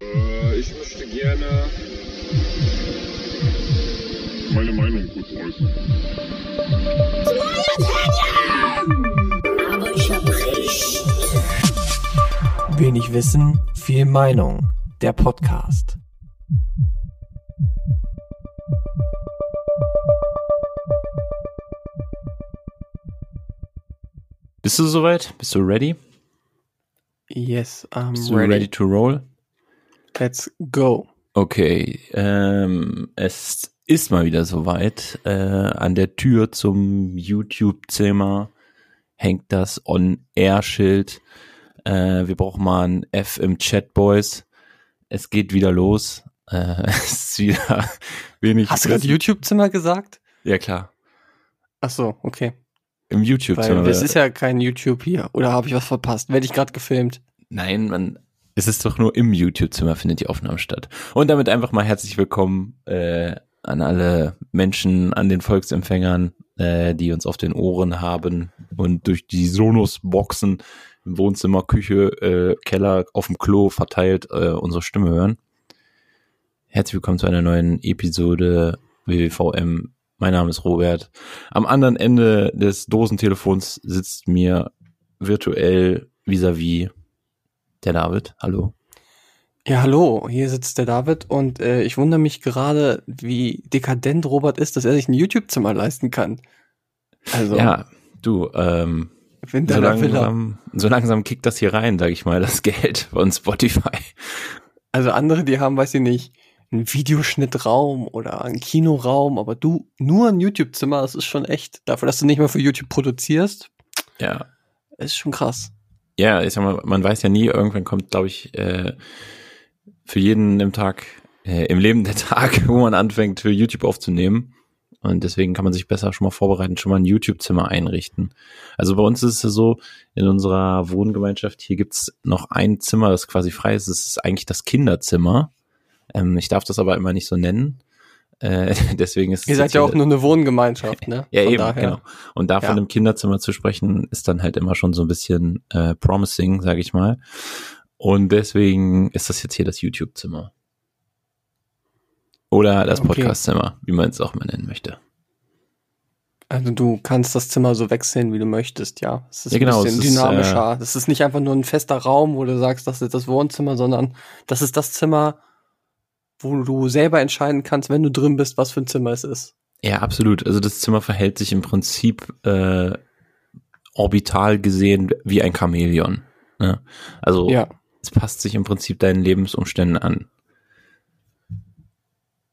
Äh, ich möchte gerne meine Meinung kurz äußern. Aber ich hab recht. Wenig Wissen, viel Meinung. Der Podcast. Bist du soweit? Bist du ready? Yes, I'm Bist ready. ready to roll? Let's go. Okay, ähm, es ist mal wieder soweit. Äh, an der Tür zum YouTube-Zimmer hängt das On-Air-Schild. Äh, wir brauchen mal ein F im Chat, Boys. Es geht wieder los. Äh, es ist wieder wenig. Hast du gerade YouTube-Zimmer gesagt? Ja, klar. Ach so, okay. Im YouTube-Zimmer. Weil es ist ja kein YouTube hier. Oder habe ich was verpasst? Werde ich gerade gefilmt? Nein, man, es ist doch nur im YouTube-Zimmer findet die Aufnahme statt. Und damit einfach mal herzlich willkommen äh, an alle Menschen, an den Volksempfängern, äh, die uns auf den Ohren haben und durch die Sonos-Boxen im Wohnzimmer, Küche, äh, Keller, auf dem Klo verteilt äh, unsere Stimme hören. Herzlich willkommen zu einer neuen Episode WWVM. Mein Name ist Robert. Am anderen Ende des Dosentelefons sitzt mir virtuell vis-à-vis der David. Hallo. Ja, hallo, hier sitzt der David und äh, ich wundere mich gerade, wie dekadent Robert ist, dass er sich ein YouTube-Zimmer leisten kann. Also, Ja, du, ähm, so langsam, so langsam kickt das hier rein, sag ich mal, das Geld von Spotify. Also andere, die haben, weiß ich nicht, einen Videoschnittraum oder einen Kinoraum, aber du nur ein YouTube-Zimmer, das ist schon echt, dafür, dass du nicht mal für YouTube produzierst, Ja. ist schon krass. Ja, ich sag mal, man weiß ja nie, irgendwann kommt, glaube ich, äh, für jeden im Tag, äh, im Leben der Tag, wo man anfängt, für YouTube aufzunehmen. Und deswegen kann man sich besser schon mal vorbereiten, schon mal ein YouTube-Zimmer einrichten. Also bei uns ist es ja so, in unserer Wohngemeinschaft, hier gibt's noch ein Zimmer, das quasi frei ist. Das ist eigentlich das Kinderzimmer. Ähm, ich darf das aber immer nicht so nennen. Äh, deswegen ist es Ihr seid ja auch nur eine Wohngemeinschaft, ne? ja, Von eben, daher. genau. Und da von Ja. einem Kinderzimmer zu sprechen, ist dann halt immer schon so ein bisschen äh, promising, sage ich mal. Und deswegen ist das jetzt hier das YouTube-Zimmer. Oder das Okay. Podcast-Zimmer, wie man es auch mal nennen möchte. Also du kannst das Zimmer so wechseln, wie du möchtest, ja. Es ist Ja, genau, ein bisschen es ist, dynamischer. Das ist nicht einfach nur ein fester Raum, wo du sagst, das ist das Wohnzimmer, sondern das ist das Zimmer, wo du selber entscheiden kannst, wenn du drin bist, was für ein Zimmer es ist. Ja, absolut. Also das Zimmer verhält sich im Prinzip äh, orbital gesehen wie ein Chamäleon. Ne? Also Ja. es passt sich im Prinzip deinen Lebensumständen an.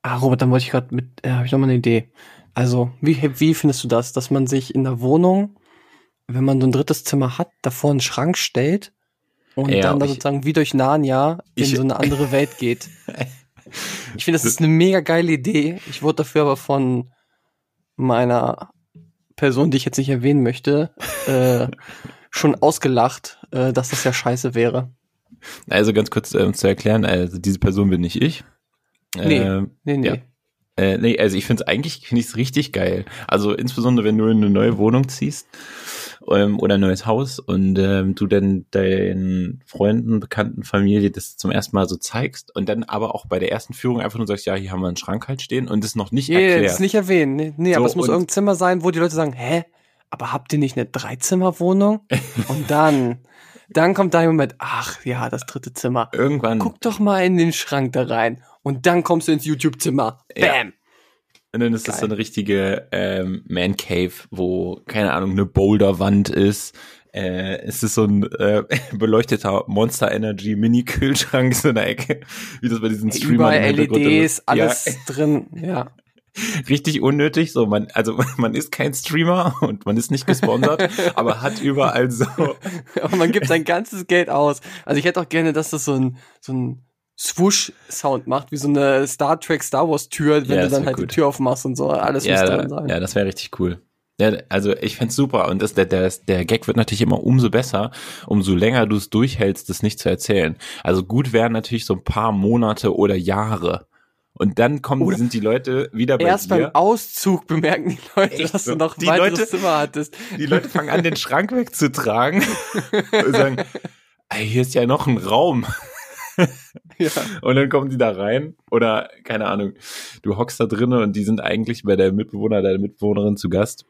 Ah, Robert, dann wollte ich gerade mit, äh, habe ich noch mal eine Idee. Also, wie, wie findest du das, dass man sich in der Wohnung, wenn man so ein drittes Zimmer hat, davor einen Schrank stellt und Ja, dann da ich- sozusagen wie durch Narnia in Ich- so eine andere Welt geht? Ich finde, das ist eine mega geile Idee. Ich wurde dafür aber von meiner Person, die ich jetzt nicht erwähnen möchte, äh, schon ausgelacht, äh, dass das ja scheiße wäre. Also ganz kurz ähm, zu erklären, also diese Person bin nicht ich. Nee. Ähm, Nee, nee. Ja. Äh, nee, also ich finde es eigentlich, finde ich es richtig geil. Also insbesondere, wenn du in eine neue Wohnung ziehst ähm, oder ein neues Haus und ähm, du dann deinen Freunden, Bekannten, Familie das zum ersten Mal so zeigst und dann aber auch bei der ersten Führung einfach nur sagst, ja, hier haben wir einen Schrank halt stehen und das noch nicht Yeah, erklärt. das nicht erwähnen. Nee, nee So, aber es muss irgendein Zimmer sein, wo die Leute sagen, hä, aber habt ihr nicht eine Dreizimmerwohnung? Und dann, dann kommt da jemand mit, ach ja, das dritte Zimmer. Irgendwann, Guck doch mal in den Schrank da rein. Und dann kommst du ins YouTube-Zimmer. Ja. Und dann ist das Geil. so eine richtige ähm, Man Cave, wo, keine Ahnung, eine Boulderwand ist. Äh, es ist so ein äh, beleuchteter Monster Energy Mini-Kühlschrank so in der Ecke, wie das bei diesen Streamern Überall LEDs, alles drin. Ja. richtig unnötig. So, man, also man ist kein Streamer und man ist nicht gesponsert, aber hat überall so. Aber man gibt sein ganzes Geld aus. Also ich hätte auch gerne, dass das so ein, so ein Swoosh-Sound macht, wie so eine Star Trek Star Wars Tür, wenn Ja, du dann halt gut. die Tür aufmachst und so. Alles muss Ja, drin sein. ja, das wäre richtig cool. Ja, also ich fänd's super und das, der, der, der Gag wird natürlich immer umso besser, umso länger du es durchhältst, das nicht zu erzählen. Also gut wären natürlich so ein paar Monate oder Jahre. Und dann kommen, Oder- sind die Leute wieder bei Erst beim dir. Auszug bemerken die Leute, Echt dass du noch ein Die weiteres Leute- Zimmer hattest. Die Leute fangen an, den Schrank wegzutragen und sagen, hier ist ja noch ein Raum. Ja. Und dann kommen die da rein oder keine Ahnung, du hockst da drinnen und die sind eigentlich bei der Mitbewohner, der Mitbewohnerin zu Gast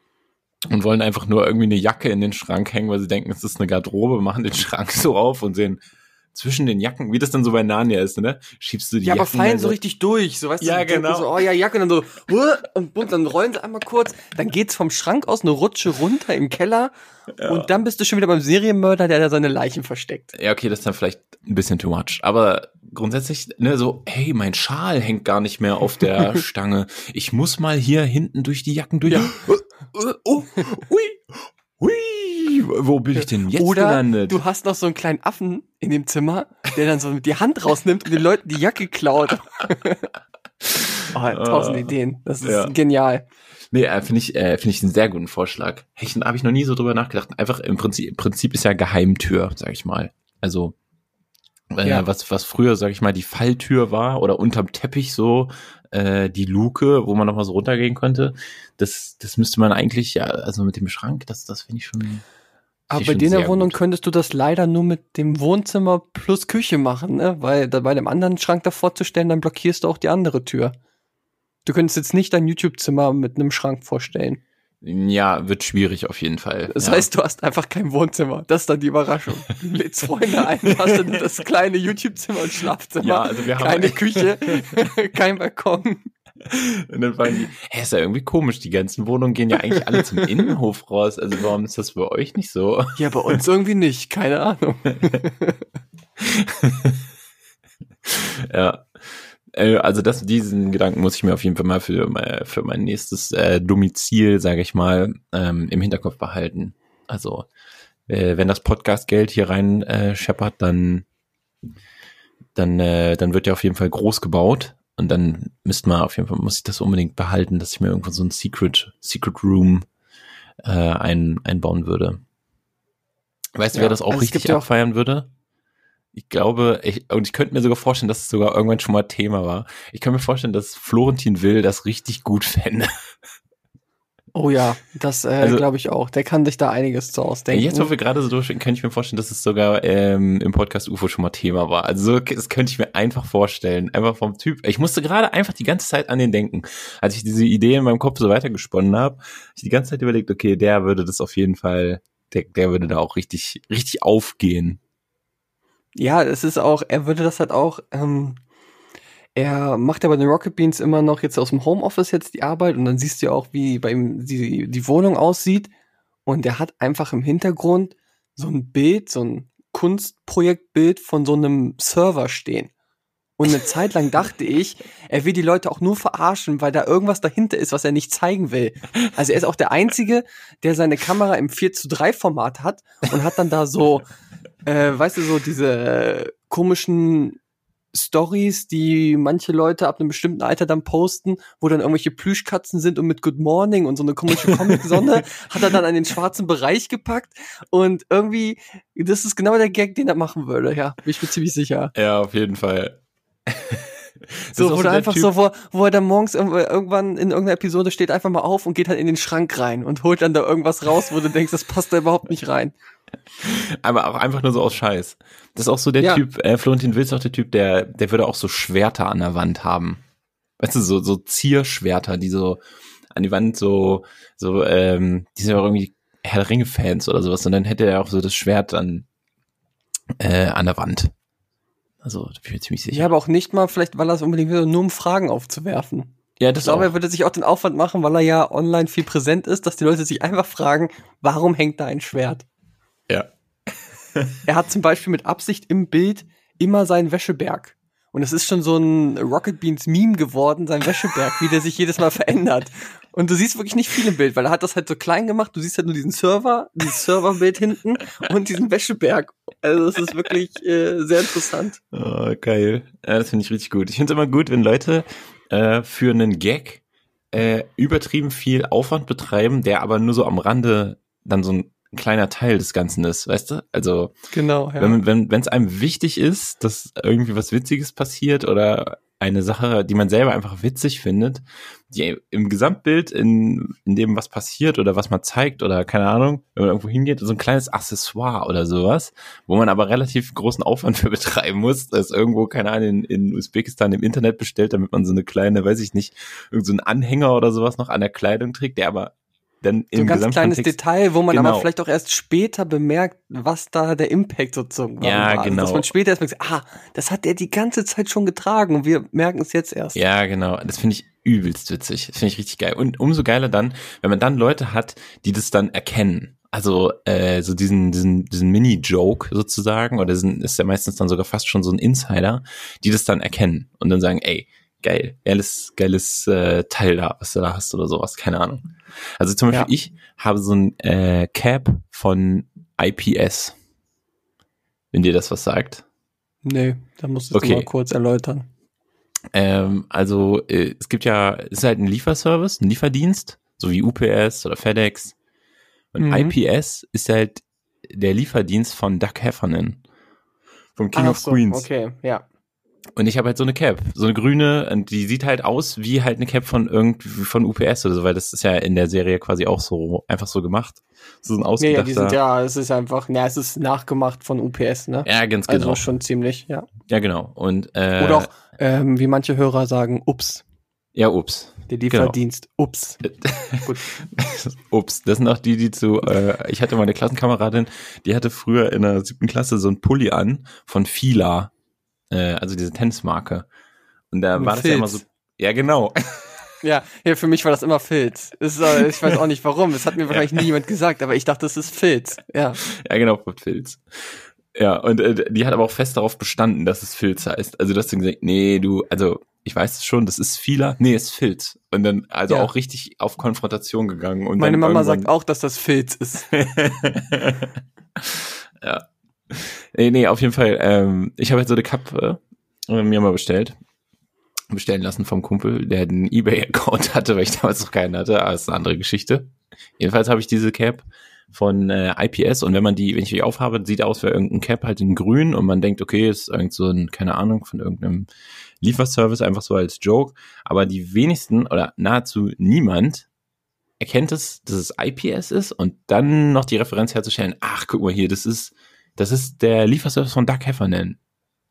und wollen einfach nur irgendwie eine Jacke in den Schrank hängen, weil sie denken, es ist eine Garderobe, machen den Schrank so auf und sehen zwischen den Jacken, wie das dann so bei Narnia ist, ne? Schiebst du die Ja, aber Jacken fallen dann so richtig durch, so weißt Ja, du, genau. so, oh ja, Jacke, und dann so, "Huh", und bumm, dann rollen sie einmal kurz, dann geht's vom Schrank aus eine Rutsche runter im Keller und dann bist du schon wieder beim Serienmörder, der da seine Leichen versteckt. Ja, okay, das ist dann vielleicht ein bisschen too much. Aber grundsätzlich, ne, so, hey, mein Schal hängt gar nicht mehr auf der Stange. Ich muss mal hier hinten durch die Jacken durch. Äh, äh, oh, hui, hui, wo bin ich denn jetzt Oder gelandet? du hast noch so einen kleinen Affen in dem Zimmer, der dann so die Hand rausnimmt und den Leuten die Jacke klaut. oh, tausend Ah. Ideen. Das ist Ja. genial. Nee, äh, finde ich, äh, finde ich einen sehr guten Vorschlag. Hechen habe ich noch nie so drüber nachgedacht. Einfach im Prinzip, im Prinzip ist ja Geheimtür, sag ich mal. Also äh, Ja. was was früher, sag ich mal, die Falltür war oder unterm Teppich so äh, die Luke, wo man noch mal so runtergehen konnte. Das das müsste man eigentlich ja, also mit dem Schrank, das das finde ich schon. Aber bei dir in der Wohnung gut. könntest du das leider nur mit dem Wohnzimmer plus Küche machen, ne? Weil da bei dem anderen Schrank davor zu stellen, dann blockierst du auch die andere Tür. Du könntest jetzt nicht dein YouTube-Zimmer mit einem Schrank vorstellen. Ja, wird schwierig auf jeden Fall. Das ja. heißt, du hast einfach kein Wohnzimmer. Das ist dann die Überraschung. Du lädst Freunde ein, hast dann das kleine YouTube-Zimmer und Schlafzimmer. ja, also wir haben keine Küche, kein Balkon. Und dann fragen die, hä, ist ja irgendwie komisch, die ganzen Wohnungen gehen ja eigentlich alle zum Innenhof raus. Also warum ist das bei euch nicht so? Ja, bei uns irgendwie nicht. Keine Ahnung. Ja. Äh, Also das, diesen Gedanken muss ich mir auf jeden Fall mal für, mein- für mein nächstes äh, Domizil, sage ich mal, ähm, im Hinterkopf behalten. Also äh, wenn das Podcast-Geld hier rein äh, scheppert, dann dann äh, dann wird ja auf jeden Fall groß gebaut und dann müsste man auf jeden Fall muss ich das unbedingt behalten, dass ich mir irgendwo so ein Secret Secret Room äh, ein, einbauen würde. Weißt du, Ja, wer das auch also richtig gibt ja abfeiern würde? Ich glaube, ich, und ich könnte mir sogar vorstellen, dass es sogar irgendwann schon mal Thema war. Ich kann mir vorstellen, dass Florentin Will das richtig gut fände. Oh ja, das äh, Also- glaube ich auch. Der kann sich da einiges zu ausdenken. Jetzt, wo wir gerade so durchgehen, könnte ich mir vorstellen, dass es sogar ähm, im Podcast UFO schon mal Thema war. Also so, das könnte ich mir einfach vorstellen. Einfach vom Typ. Ich musste gerade einfach die ganze Zeit an den denken. Als ich diese Idee in meinem Kopf so weitergesponnen habe, hab ich die ganze Zeit überlegt, okay, der würde das auf jeden Fall, der, der würde da auch richtig, richtig aufgehen. Ja, es ist auch, er würde das halt auch, ähm, er macht ja bei den Rocket Beans immer noch jetzt aus dem Homeoffice jetzt die Arbeit und dann siehst du ja auch, wie bei ihm die, die Wohnung aussieht. Und er hat einfach im Hintergrund so ein Bild, so ein Kunstprojektbild von so einem Server stehen. Und eine Zeit lang dachte ich, er will die Leute auch nur verarschen, weil da irgendwas dahinter ist, was er nicht zeigen will. Also er ist auch der Einzige, der seine Kamera im 4 zu 3 Format hat und hat dann da so, äh, weißt du, so diese komischen Stories, die manche Leute ab einem bestimmten Alter dann posten, wo dann irgendwelche Plüschkatzen sind und mit Good Morning und so eine komische Comic-Sonne, hat er dann an den schwarzen Bereich gepackt und irgendwie, das ist genau der Gag, den er machen würde, ja, bin ich mir ziemlich sicher. Ja, auf jeden Fall. So, auch wo der du einfach Typ- so, wo, wo er dann morgens irgendw- irgendwann in irgendeiner Episode steht, einfach mal auf und geht halt in den Schrank rein und holt dann da irgendwas raus, wo du denkst, das passt da überhaupt nicht rein. Aber auch einfach nur so aus Scheiß. Das ist auch so der Ja. Typ, äh, Florentin Will ist auch der Typ, der, der würde auch so Schwerter an der Wand haben. Weißt du, so, so Zierschwerter, die so an die Wand so, so, ähm, die sind ja auch irgendwie Herr der Ringe-Fans oder sowas. Und dann hätte er auch so das Schwert an, äh, an der Wand. Also, da bin ich mir ziemlich sicher. Ja, aber auch nicht mal, vielleicht, weil er es unbedingt will, nur um Fragen aufzuwerfen. ja Ich das glaube, auch. er würde sich auch den Aufwand machen, weil er ja online viel präsent ist, dass die Leute sich einfach fragen, warum hängt da ein Schwert? Er hat zum Beispiel mit Absicht im Bild immer seinen Wäscheberg. Und es ist schon so ein Rocket Beans Meme geworden, sein Wäscheberg, wie der sich jedes Mal verändert. Und du siehst wirklich nicht viel im Bild, weil er hat das halt so klein gemacht. Du siehst halt nur diesen Server, dieses Serverbild hinten und diesen Wäscheberg. Also das ist wirklich äh, sehr interessant. Oh, geil. Ja, das finde ich richtig gut. Ich finde es immer gut, wenn Leute äh, für einen Gag äh, übertrieben viel Aufwand betreiben, der aber nur so am Rande dann so ein kleiner Teil des Ganzen ist, weißt du? Also Genau, ja. wenn wenn wenn es einem wichtig ist, dass irgendwie was Witziges passiert oder eine Sache, die man selber einfach witzig findet, die im Gesamtbild in, in dem, was passiert oder was man zeigt oder keine Ahnung, wenn man irgendwo hingeht, so ein kleines Accessoire oder sowas, wo man aber relativ großen Aufwand für betreiben muss, das irgendwo, keine Ahnung, in, in Usbekistan im Internet bestellt, damit man so eine kleine, weiß ich nicht, irgend so einen Anhänger oder sowas noch an der Kleidung trägt, der aber dann So ein ganz kleines Gesamtkontext- Detail, wo man Genau. aber vielleicht auch erst später bemerkt, was da der Impact sozusagen war. Ja, Also, genau. Dass man später erst merkt, ah, das hat er die ganze Zeit schon getragen und wir merken es jetzt erst. Ja, genau. Das finde ich übelst witzig. Das finde ich richtig geil. Und umso geiler dann, wenn man dann Leute hat, die das dann erkennen. Also äh, so diesen diesen diesen Mini-Joke sozusagen oder diesen, ist ja meistens dann sogar fast schon so ein Insider, die das dann erkennen und dann sagen, ey, geil, geiles geiles äh, Teil da, was du da hast oder sowas, keine Ahnung. Also zum Beispiel Ja. ich habe so ein äh, Cap von IPS, wenn dir das was sagt. Nee, da musst du es Okay. mal kurz erläutern. Ähm, also äh, es gibt ja, es ist halt ein Lieferservice, ein Lieferdienst, so wie UPS oder FedEx. Und Mhm. IPS ist halt der Lieferdienst von Doug Heffernan. Vom King Ach of so, Queens. Okay, ja. Und ich habe halt so eine Cap, so eine grüne, und die sieht halt aus wie halt eine Cap von irgendwie von UPS oder so, weil das ist ja in der Serie quasi auch so einfach so gemacht. So ein Nee, ja, ausgedachter. die sind ja, es ist einfach, na, es ist nachgemacht von UPS, ne? ja, ganz genau. Also schon ziemlich, ja. ja, genau. Und äh, Oder auch, ähm, wie manche Hörer sagen, ups, ja, ups. der Lieferdienst, ups. Gut. Ups, das sind auch die, die zu, äh, ich hatte mal eine Klassenkameradin, die hatte früher in der siebten Klasse so ein Pulli an von Fila, äh, also diese Tennismarke. Und da Mit war das ja immer so, Filz. ja genau, Ja, ja, für mich war das immer Filz. Ist, äh, ich weiß auch nicht warum. Das hat mir wahrscheinlich nie jemand gesagt, aber ich dachte, das ist Filz. Ja. ja genau, Filz. Ja, und äh, die hat aber auch fest darauf bestanden, dass es Filz heißt. Also du hast dann gesagt, nee, du, also ich weiß es schon, das ist Fila, nee, es ist Filz. Und dann also Ja. auch richtig auf Konfrontation gegangen. Und Meine Mama sagt auch, dass das Filz ist. ja. Nee, nee, auf jeden Fall. Ähm, ich habe jetzt so eine Kappe äh, mir mal bestellt. Bestellen lassen vom Kumpel, der einen Ebay-Account hatte, weil ich damals noch keinen hatte, aber das ist eine andere Geschichte. Jedenfalls habe ich diese Cap von äh, IPS und wenn man die, wenn ich die aufhabe, sieht aus wie irgendein Cap halt in grün und man denkt, okay, ist irgend so ein, keine Ahnung, von irgendeinem Lieferservice, einfach so als Joke. Aber die wenigsten oder nahezu niemand erkennt es, dass es IPS ist und dann noch die Referenz herzustellen, ach, guck mal hier, das ist, das ist der Lieferservice von Doug Heffernan.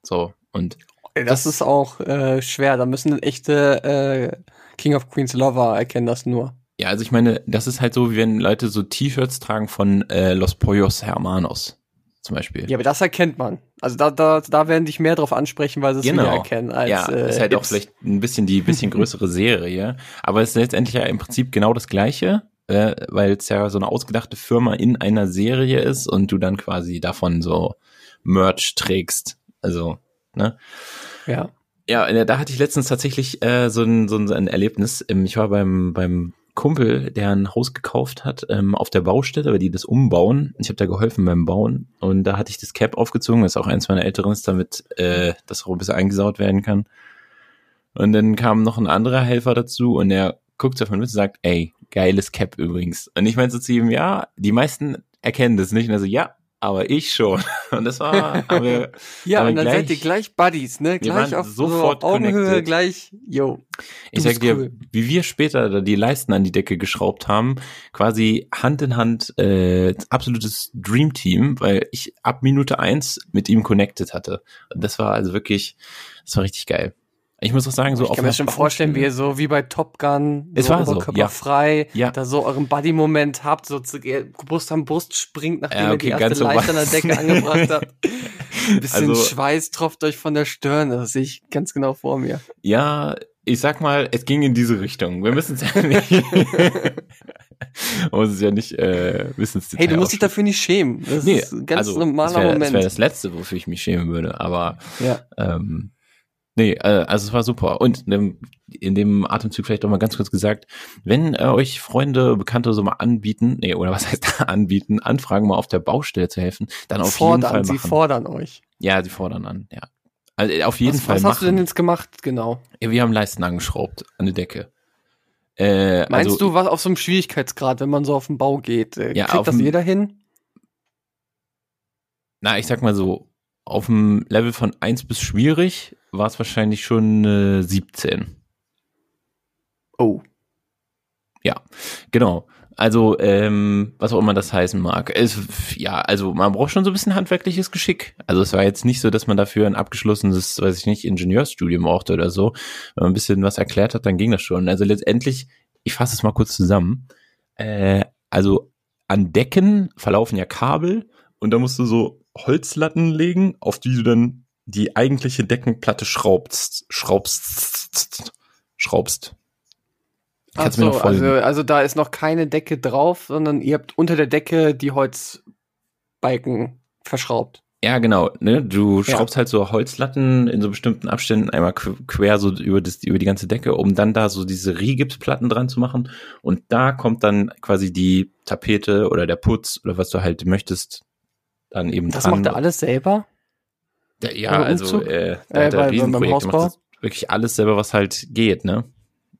So, und Das ist auch äh, schwer. Da müssen echte äh, King of Queens Lover erkennen das nur. ja, also ich meine, das ist halt so, wie wenn Leute so T-Shirts tragen von äh, Los Pollos Hermanos zum Beispiel. Ja, aber das erkennt man. Also da, da, da werden dich mehr drauf ansprechen, weil sie es Genau. wieder erkennen. Als, ja, äh, ist halt auch Ips. vielleicht ein bisschen die bisschen größere Serie, aber es ist letztendlich ja im Prinzip genau das gleiche, äh, weil es ja so eine ausgedachte Firma in einer Serie ist und du dann quasi davon so Merch trägst. Also, ne? Ja. Ja, äh, da hatte ich letztens tatsächlich äh, so, ein, so ein Erlebnis. Ähm, Ich war beim, beim Kumpel, der ein Haus gekauft hat, ähm, auf der Baustelle, weil die das umbauen. Ich habe da geholfen beim Bauen und da hatte ich das Cap aufgezogen, das ist auch eins meiner älteren ist, damit äh, das auch ein bisschen eingesaut werden kann. Und dann kam noch ein anderer Helfer dazu und der guckt auf mich und sagt, ey, geiles Cap übrigens. Und ich meinte so zu ihm, ja, die meisten erkennen das nicht. Und er so, ja, aber ich schon. Und das war, haben wir, Ja, Aber und dann gleich- seid ihr gleich Buddies, ne? Gleich auf sofort so Augenhöhe, connected. gleich, yo. Ich sag dir, cool. wie wir später da die Leisten an die Decke geschraubt haben, quasi Hand in Hand, äh, absolutes Dream Team, weil ich ab Minute eins mit ihm connected hatte. Und das war also wirklich, das war richtig geil. Ich muss auch sagen, so ich kann mir schon vorstellen, wie ihr so wie bei Top Gun, Es so war so, oberkörperfrei, Ja. da so euren Buddy-Moment habt, so zu, ihr Brust am Brust springt, nachdem Ja, ihr okay, die ganz erste so Leiter an der. Decke angebracht habt. Ein bisschen Also- Schweiß tropft euch von der Stirn, das sehe ich ganz genau vor mir. Ja, ich sag mal, es ging in diese Richtung. Wir müssen es ja nicht. Man muss es ja nicht äh, ins Hey, du musst dich dafür nicht schämen. Das Nee, ist ein ganz also, normaler das wär, Moment. Das wäre das Letzte, wofür ich mich schämen würde. Aber ja. ähm, nee, äh, also es war super. Und in dem, in dem Atemzug vielleicht auch mal ganz kurz gesagt, wenn äh, euch Freunde, Bekannte so mal anbieten, nee, oder was heißt anbieten, anfragen, mal auf der Baustelle zu helfen, dann auf jeden fordern, Fall sie machen. fordern euch. ja, sie fordern an, ja. Also äh, auf jeden was, Fall was machen. hast du denn jetzt gemacht, genau? Ja, Wir haben Leisten angeschraubt an die Decke. Äh, Meinst also, du, was auf so einem Schwierigkeitsgrad, wenn man so auf den Bau geht? Äh, Ja, kriegt das jeder hin? na, ich sag mal so, auf dem Level von eins bis schwierig war es wahrscheinlich schon äh, 17. Oh. Ja, genau. Also, ähm, was auch immer das heißen mag. Es, ja, also man braucht schon so ein bisschen handwerkliches Geschick. Also es war jetzt nicht so, dass man dafür ein abgeschlossenes, weiß ich nicht, Ingenieursstudium brauchte oder so. Wenn man ein bisschen was erklärt hat, dann ging das schon. Also letztendlich, ich fasse es mal kurz zusammen. Äh, also an Decken verlaufen ja Kabel und da musst du so Holzlatten legen, auf die du dann die eigentliche Deckenplatte schraubst, schraubst, schraubst. Ach so, also, also da ist noch keine Decke drauf, sondern ihr habt unter der Decke die Holzbalken verschraubt. Ja, genau. Ne? Du Ja. schraubst halt so Holzlatten in so bestimmten Abständen einmal qu- quer so über, das, über die ganze Decke, um dann da so diese Rigipsplatten dran zu machen. Und da kommt dann quasi die Tapete oder der Putz oder was du halt möchtest, dann eben Das dran. macht er alles selber? Ja, ja also äh, der Äh, hat beim Riesenprojekte Hausbau? gemacht. Wirklich alles selber, was halt geht, ne?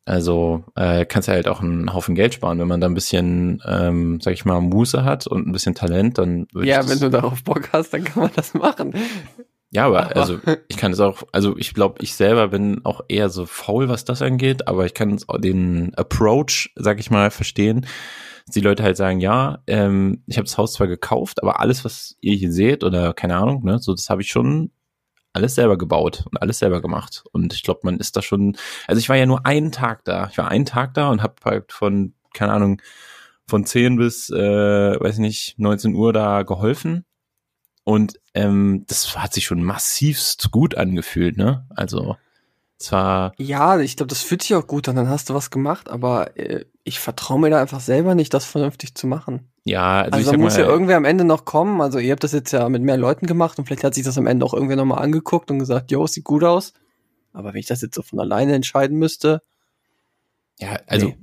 Also äh, kannst ja halt auch einen Haufen Geld sparen, wenn man da ein bisschen, ähm, sag ich mal, Muße hat und ein bisschen Talent, dann würde Ja, wenn du darauf Bock hast, dann kann man das machen. Ja, aber, Aber- also ich kann es auch, also ich glaube, ich selber bin auch eher so faul, was das angeht, aber ich kann den Approach, sag ich mal, verstehen. Dass die Leute halt sagen, ja, ähm, ich habe das Haus zwar gekauft, aber alles, was ihr hier seht oder keine Ahnung, ne, so das habe ich schon alles selber gebaut und alles selber gemacht. Und ich glaube, man ist da schon, also ich war ja nur einen Tag da. Ich war einen Tag da und habe halt von, keine Ahnung, von 10 bis, äh, weiß ich nicht, 19 Uhr da geholfen. Und ähm, das hat sich schon massivst gut angefühlt, ne? Also es war, Ja, ich glaube, das fühlt sich auch gut an, dann hast du was gemacht, aber äh, ich vertraue mir da einfach selber nicht, das vernünftig zu machen. ja, also, Also, ich muss mal, ja irgendwer am Ende noch kommen. Also ihr habt das jetzt ja mit mehr Leuten gemacht und vielleicht hat sich das am Ende auch irgendwer nochmal angeguckt und gesagt, jo, sieht gut aus. Aber wenn ich das jetzt so von alleine entscheiden müsste, ja, also Nee,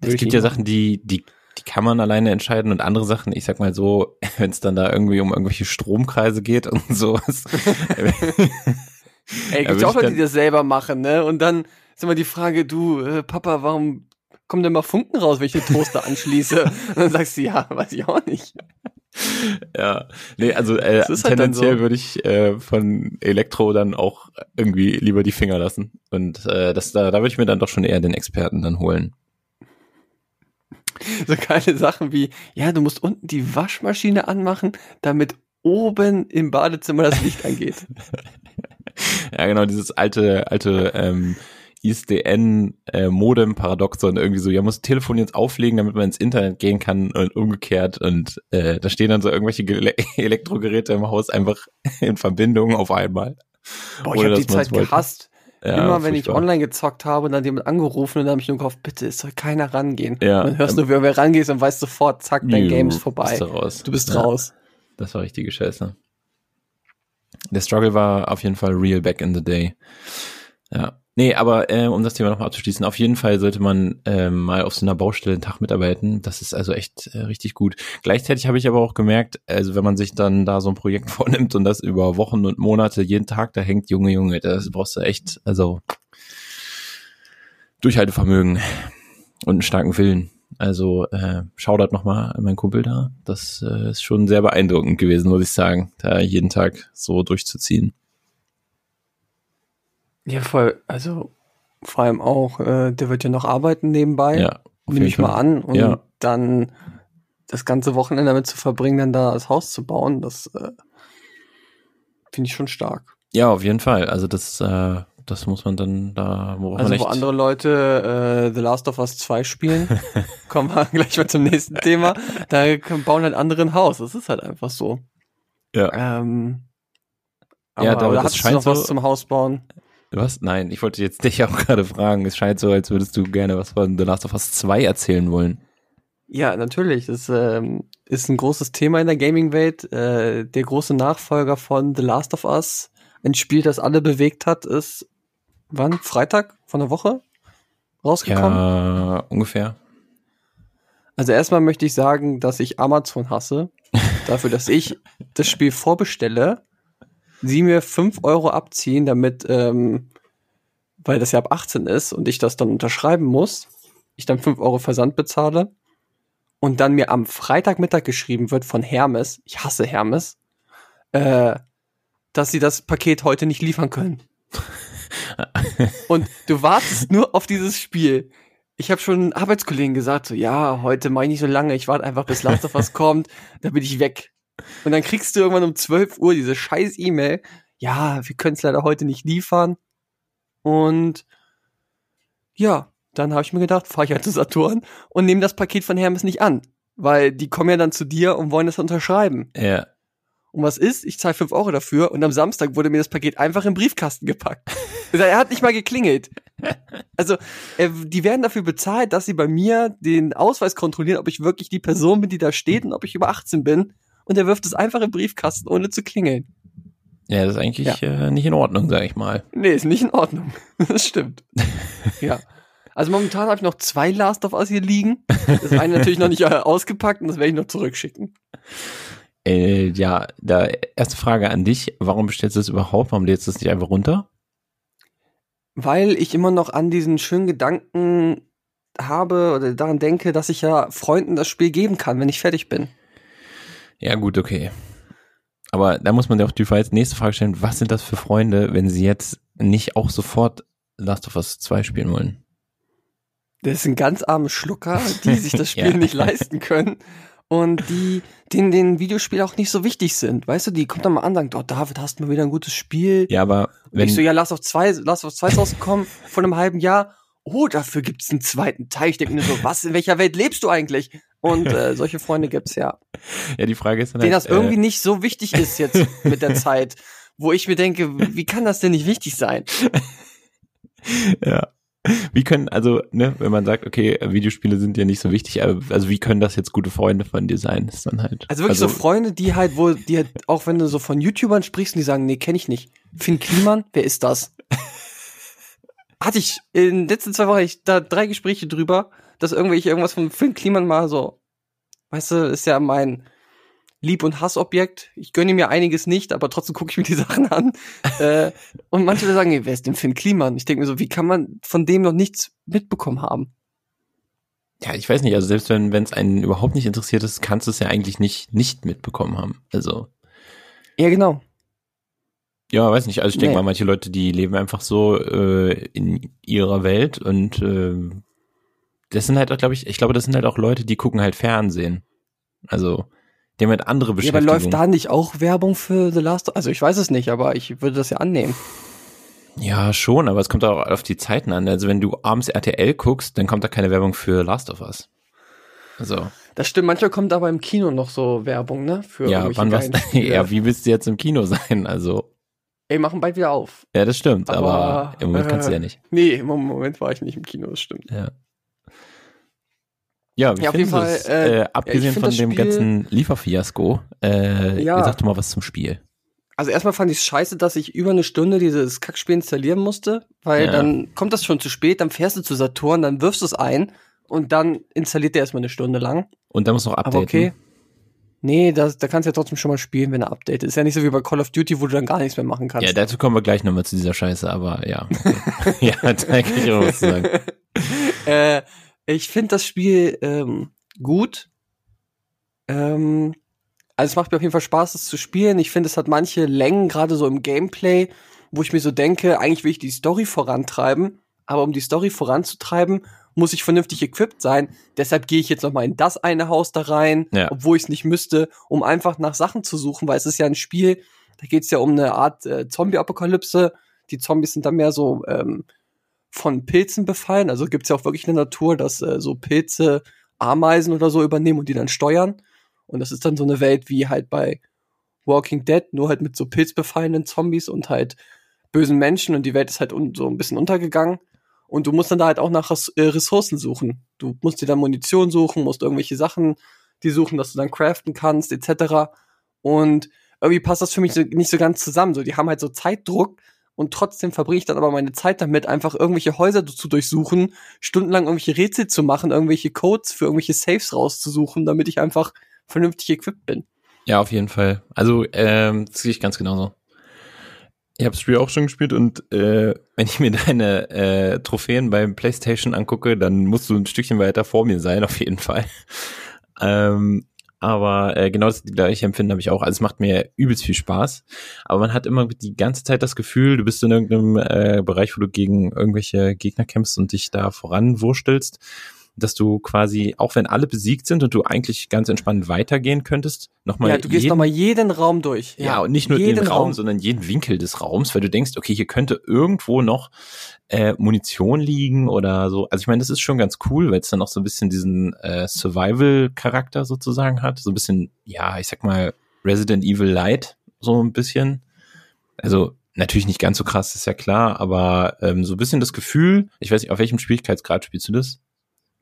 es gibt ja. Sachen, die, die, die kann man alleine entscheiden und andere Sachen, ich sag mal so, wenn es dann da irgendwie um irgendwelche Stromkreise geht und sowas. ey, gibt ja auch ich Leute, die das selber machen, ne? Und dann ist immer die Frage, du, äh, Papa, warum kommen denn mal Funken raus, wenn ich den Toaster anschließe? und dann sagst du, ja, weiß ich auch nicht. Ja, nee, also äh, halt tendenziell so. würde ich äh, von Elektro dann auch irgendwie lieber die Finger lassen. Und äh, das da, da würde ich mir dann doch schon eher den Experten dann holen. So geile Sachen wie, ja, du musst unten die Waschmaschine anmachen, damit oben im Badezimmer das Licht angeht. Ja, genau, dieses alte, alte ähm, ISDN-Modem-Paradoxon irgendwie so, ja, muss Telefon jetzt auflegen, damit man ins Internet gehen kann und umgekehrt. Und äh, da stehen dann so irgendwelche Gele Elektrogeräte im Haus einfach in Verbindung auf einmal. Boah, ich habe die Zeit gehasst. Ja, Immer wenn ich online gezockt habe und dann jemand angerufen und dann habe ich nur gehofft, bitte, es soll keiner rangehen. Ja. Und dann hörst du, wer, wer rangehst und weißt sofort, zack, dein Game ist vorbei. Bist du, raus. Du bist Ja. raus. Das war richtige Scheiße. Der Struggle war auf jeden Fall real back in the day. Ja. Nee, aber äh, um das Thema nochmal abzuschließen, auf jeden Fall sollte man ähm, mal auf so einer Baustelle einen Tag mitarbeiten. Das ist also echt äh, richtig gut. Gleichzeitig habe ich aber auch gemerkt, also wenn man sich dann da so ein Projekt vornimmt und das über Wochen und Monate jeden Tag da hängt, Junge, Junge, das brauchst du echt, also Durchhaltevermögen und einen starken Willen. Also äh, Shoutout nochmal an meinen Kumpel da. Das äh, ist schon sehr beeindruckend gewesen, muss ich sagen, da jeden Tag so durchzuziehen. Ja, voll. Also vor allem auch, äh, der wird ja noch arbeiten nebenbei. Ja, Nehme ich mal an. Und Ja. dann das ganze Wochenende damit zu verbringen, dann da das Haus zu bauen, das äh, finde ich schon stark. Ja, auf jeden Fall. Also das, äh, das muss man dann da, Also wo echt. andere Leute äh, The Last of Us 2 spielen, kommen wir gleich mal zum nächsten Thema, da bauen halt andere ein Haus. Das ist halt einfach so. Ja. Ähm, aber, Ja, aber oder das hast du noch was so- zum Haus bauen? Was? Nein, ich wollte jetzt dich auch gerade fragen. Es scheint so, als würdest du gerne was von The Last of Us 2 erzählen wollen. Ja, natürlich. Das ähm, ist ein großes Thema in der Gaming-Welt. Äh, der große Nachfolger von The Last of Us, ein Spiel, das alle bewegt hat, ist wann? Freitag von der Woche rausgekommen? Ja, ungefähr. Also erstmal möchte ich sagen, dass ich Amazon hasse. Dafür, dass ich das Spiel vorbestelle, sie mir 5 Euro abziehen, damit, ähm, weil das ja ab 18 ist und ich das dann unterschreiben muss, ich dann 5 Euro Versand bezahle und dann mir am Freitagmittag geschrieben wird von Hermes, ich hasse Hermes, äh, dass sie das Paket heute nicht liefern können. Und du wartest nur auf dieses Spiel. Ich habe schon Arbeitskollegen gesagt, so, ja, heute mache ich nicht so lange, ich warte einfach, bis Last of Us kommt, dann bin ich weg. Und dann kriegst du irgendwann um 12 Uhr diese scheiß E-Mail, ja, wir können es leider heute nicht liefern. Und ja, dann habe ich mir gedacht, fahre ich halt zu Saturn und nehme das Paket von Hermes nicht an. Weil die kommen ja dann zu dir und wollen das unterschreiben. Ja. Und was ist? Ich zahle 5 Euro dafür und am Samstag wurde mir das Paket einfach im Briefkasten gepackt. er hat nicht mal geklingelt. Also, er, die werden dafür bezahlt, dass sie bei mir den Ausweis kontrollieren, ob ich wirklich die Person bin, die da steht und ob ich über 18 bin. Und er wirft es einfach im Briefkasten, ohne zu klingeln. Ja, das ist eigentlich ja. äh, nicht in Ordnung, sag ich mal. Nee, ist nicht in Ordnung. Das stimmt. ja. Also momentan habe ich noch zwei Last of Us hier liegen. Das eine natürlich noch nicht äh, ausgepackt und das werde ich noch zurückschicken. Äh, ja, da erste Frage an dich. Warum bestellst du das überhaupt? Warum lädst du das nicht einfach runter? Weil ich immer noch an diesen schönen Gedanken habe oder daran denke, dass ich ja Freunden das Spiel geben kann, wenn ich fertig bin. Ja, gut, okay. Aber da muss man ja auch die nächste Frage stellen, was sind das für Freunde, wenn sie jetzt nicht auch sofort Last of Us 2 spielen wollen? Das sind ganz arme Schlucker, die sich das Spiel ja. nicht leisten können und die, denen den Videospiele auch nicht so wichtig sind. Weißt du, die kommt dann mal an und sagt, oh David, hast du mal wieder ein gutes Spiel. Ja, aber wenn und ich so, ja, lass auf zwei, lass auf zwei rausgekommen von einem halben Jahr. Oh, dafür gibt's einen zweiten Teil. Ich denke mir so, was, in welcher Welt lebst du eigentlich? Und äh, solche Freunde gibt's ja. Ja, die Frage ist dann Denen halt, das äh, irgendwie nicht so wichtig ist jetzt mit der Zeit, wo ich mir denke, wie kann das denn nicht wichtig sein? ja. Wie können, also, ne, wenn man sagt, okay, Videospiele sind ja nicht so wichtig, aber also wie können das jetzt gute Freunde von dir sein? Ist dann halt. Also wirklich also, so Freunde, die halt, wo, die halt, auch wenn du so von YouTubern sprichst und die sagen, nee, kenne ich nicht. Finn Kliman, wer ist das? Hatte ich in den letzten zwei Wochen ich da drei Gespräche drüber, dass irgendwelche irgendwas von Finn Kliman mal so, weißt du, ist ja mein Lieb- und Hassobjekt. Ich gönne mir einiges nicht, aber trotzdem gucke ich mir die Sachen an. äh, und manche sagen, ey, wer ist denn Finn Kliman? Ich denke mir so, wie kann man von dem noch nichts mitbekommen haben? Ja, ich weiß nicht, also selbst wenn es einen überhaupt nicht interessiert ist, kannst du es ja eigentlich nicht nicht mitbekommen haben. Also. Ja, genau. Ja, weiß nicht. Also ich denke nee. mal, manche Leute, die leben einfach so äh, in ihrer Welt und äh, das sind halt auch, glaube ich, ich glaube, das sind halt auch Leute, die gucken halt Fernsehen. Also die haben halt andere Beschäftigungen. Ja, aber läuft da nicht auch Werbung für The Last Also ich weiß es nicht, aber ich würde das ja annehmen. Ja, schon, aber es kommt auch auf die Zeiten an. Also wenn du abends RTL guckst, dann kommt da keine Werbung für Last of Us. Also. Das stimmt, manchmal kommt aber im Kino noch so Werbung, ne? Für ja, wann was? ja, wie willst du jetzt im Kino sein? Also. Ey, machen bald wieder auf. Ja, das stimmt, aber, aber im Moment äh, kannst du ja nicht. Nee, im Moment war ich nicht im Kino, das stimmt. Ja. Ja, wie ja, auf jeden Fall. Äh, äh, abgesehen von dem Spiel, ganzen Lieferfiasko, äh, ja. sag doch mal was zum Spiel. Also erstmal fand ich es scheiße, dass ich über eine Stunde dieses Kackspiel installieren musste, weil ja. dann kommt das schon zu spät, dann fährst du zu Saturn, dann wirfst du es ein und dann installiert der erstmal eine Stunde lang. Und dann musst du noch updaten. Aber okay. Nee, das, da kannst du ja trotzdem schon mal spielen, wenn er updatet. Ist ja nicht so wie bei Call of Duty, wo du dann gar nichts mehr machen kannst. Ja, dazu kommen wir gleich nochmal zu dieser Scheiße, aber ja. Okay. ja, da kann ich auch was zu sagen. äh, ich finde das Spiel ähm, gut. Ähm, also es macht mir auf jeden Fall Spaß, es zu spielen. Ich finde, es hat manche Längen, gerade so im Gameplay, wo ich mir so denke, eigentlich will ich die Story vorantreiben, aber um die Story voranzutreiben, muss ich vernünftig equipped sein. Deshalb gehe ich jetzt noch mal in das eine Haus da rein, ja. obwohl ich es nicht müsste, um einfach nach Sachen zu suchen, weil es ist ja ein Spiel, da geht es ja um eine Art äh, Zombie-Apokalypse. Die Zombies sind dann mehr so ähm, von Pilzen befallen. Also gibt's ja auch wirklich in der Natur, dass äh, so Pilze Ameisen oder so übernehmen und die dann steuern. Und das ist dann so eine Welt wie halt bei Walking Dead, nur halt mit so pilzbefallenen Zombies und halt bösen Menschen und die Welt ist halt so ein bisschen untergegangen. Und du musst dann da halt auch nach äh, Ressourcen suchen. Du musst dir dann Munition suchen, musst irgendwelche Sachen, die suchen, dass du dann craften kannst, etc. Und irgendwie passt das für mich so, nicht so ganz zusammen. So, die haben halt so Zeitdruck, und trotzdem verbringe ich dann aber meine Zeit damit, einfach irgendwelche Häuser zu durchsuchen, stundenlang irgendwelche Rätsel zu machen, irgendwelche Codes für irgendwelche Saves rauszusuchen, damit ich einfach vernünftig equipped bin. Ja, auf jeden Fall. Also, ähm, das sehe ich ganz genauso. Ich habe das Spiel auch schon gespielt und äh, wenn ich mir deine äh, Trophäen beim PlayStation angucke, dann musst du ein Stückchen weiter vor mir sein, auf jeden Fall. ähm, aber äh, genau das gleiche Empfinden habe ich auch. Also es macht mir übelst viel Spaß, aber man hat immer die ganze Zeit das Gefühl, du bist in irgendeinem äh, Bereich, wo du gegen irgendwelche Gegner kämpfst und dich da voranwurstelst dass du quasi, auch wenn alle besiegt sind und du eigentlich ganz entspannt weitergehen könntest, nochmal. Ja, du gehst nochmal jeden Raum durch. Ja, und nicht nur jeden den Raum, Raum. sondern jeden Winkel des Raums, weil du denkst, okay, hier könnte irgendwo noch äh, Munition liegen oder so. Also ich meine, das ist schon ganz cool, weil es dann auch so ein bisschen diesen äh, Survival-Charakter sozusagen hat. So ein bisschen, ja, ich sag mal, Resident Evil Light, so ein bisschen. Also natürlich nicht ganz so krass, ist ja klar, aber ähm, so ein bisschen das Gefühl, ich weiß nicht, auf welchem Schwierigkeitsgrad spielst du das?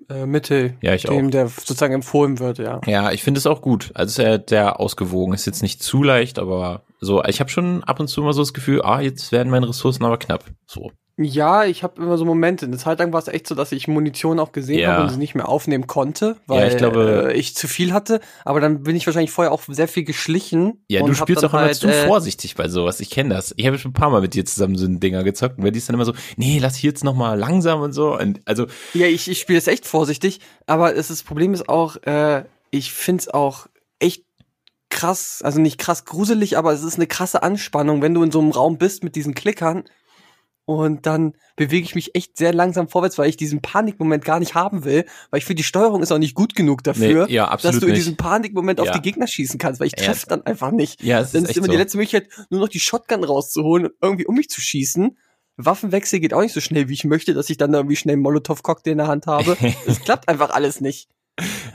Äh, Mitte, Ja, ich dem auch. der sozusagen empfohlen wird, ja. Ja, ich finde es auch gut. Also ist er sehr ausgewogen. Ist jetzt nicht zu leicht, aber so, ich habe schon ab und zu mal so das Gefühl, ah, jetzt werden meine Ressourcen aber knapp. So. Ja, ich habe immer so Momente. Eine Zeit lang war es echt so, dass ich Munition auch gesehen Ja. habe und sie nicht mehr aufnehmen konnte, weil ich glaube- äh, ich zu viel hatte. Aber dann bin ich wahrscheinlich vorher auch sehr viel geschlichen. Ja, du spielst auch immer halt, zu äh, vorsichtig bei sowas. Ich kenne das. Ich habe schon ein paar Mal mit dir zusammen so ein Dinger gezockt und weil die ist dann immer so, nee, lass hier jetzt noch mal langsam und so. Und also, Ja, ich, ich spiele es echt vorsichtig, aber es ist, das Problem ist auch, äh, ich find's auch echt krass, also nicht krass gruselig, aber es ist eine krasse Anspannung, wenn du in so einem Raum bist mit diesen Klickern und dann bewege ich mich echt sehr langsam vorwärts, weil ich diesen Panikmoment gar nicht haben will, weil ich finde, die Steuerung ist auch nicht gut genug dafür, Nee, ja, dass du in diesem Panikmoment auf Ja. die Gegner schießen kannst, weil ich Ja. treffe dann einfach nicht. ja, es Dann ist ist immer so. die letzte Möglichkeit, nur noch die Shotgun rauszuholen und irgendwie um mich zu schießen. Waffenwechsel geht auch nicht so schnell, wie ich möchte, dass ich dann irgendwie schnell einen Molotow-Cocktail in der Hand habe. Es klappt einfach alles nicht.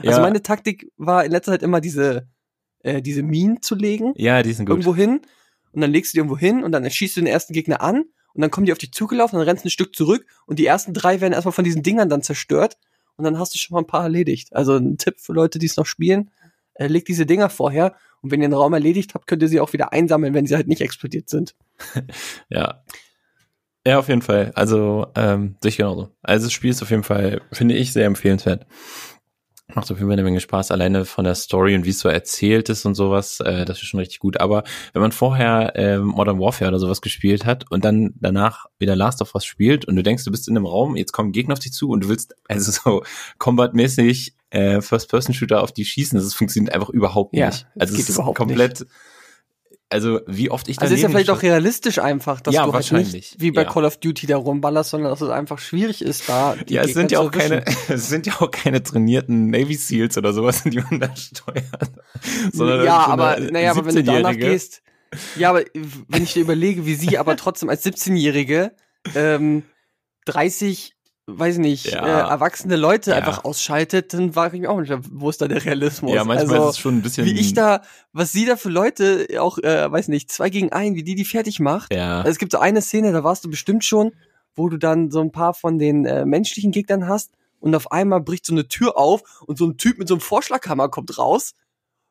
ja, Also meine Taktik war in letzter Zeit immer diese, äh, diese Minen zu legen, ja, die sind gut. irgendwo hin, und dann legst du die irgendwo hin und dann schießt du den ersten Gegner an und dann kommen die auf dich zugelaufen, dann rennst du ein Stück zurück und die ersten drei werden erstmal von diesen Dingern dann zerstört und dann hast du schon mal ein paar erledigt. Also ein Tipp für Leute, die es noch spielen, äh, legt diese Dinger vorher und wenn ihr den Raum erledigt habt, könnt ihr sie auch wieder einsammeln, wenn sie halt nicht explodiert sind. Ja. Ja, auf jeden Fall. Also, ähm, sich genauso. Also das Spiel ist auf jeden Fall, finde ich, sehr empfehlenswert. Macht auf jeden Fall eine Menge Spaß, alleine von der Story und wie es so erzählt ist und sowas, äh, das ist schon richtig gut. Aber wenn man vorher ähm, Modern Warfare oder sowas gespielt hat und dann danach wieder Last of Us spielt und du denkst, du bist in einem Raum, jetzt kommen Gegner auf dich zu und du willst also so combatmäßig äh, First-Person-Shooter auf die schießen, das funktioniert einfach überhaupt Ja, nicht. Also es ist komplett, also wie oft ich Also ist ja daneben vielleicht auch realistisch einfach, dass Ja, du halt wahrscheinlich. nicht wie bei Ja. Call of Duty da rumballerst, sondern dass es einfach schwierig ist, da die Ja, es Gegner sind ja auch keine, es sind ja auch keine trainierten Navy Seals oder sowas, die man da steuert. Sondern ja, aber naja, aber wenn du danach 17-Jährige. gehst, ja, aber wenn ich dir überlege, wie sie aber trotzdem als 17-Jährige ähm, 30, weiß ich nicht, Ja. äh, erwachsene Leute Ja. einfach ausschaltet, dann war ich mir auch nicht, wo ist da der Realismus? Ja, manchmal also, ist es schon ein bisschen. wie ich da, was sie da für Leute auch, äh, weiß nicht, zwei gegen ein, wie die die fertig macht. Ja, Also es gibt so eine Szene, da warst du bestimmt schon, wo du dann so ein paar von den äh, menschlichen Gegnern hast und auf einmal bricht so eine Tür auf und so ein Typ mit so einem Vorschlaghammer kommt raus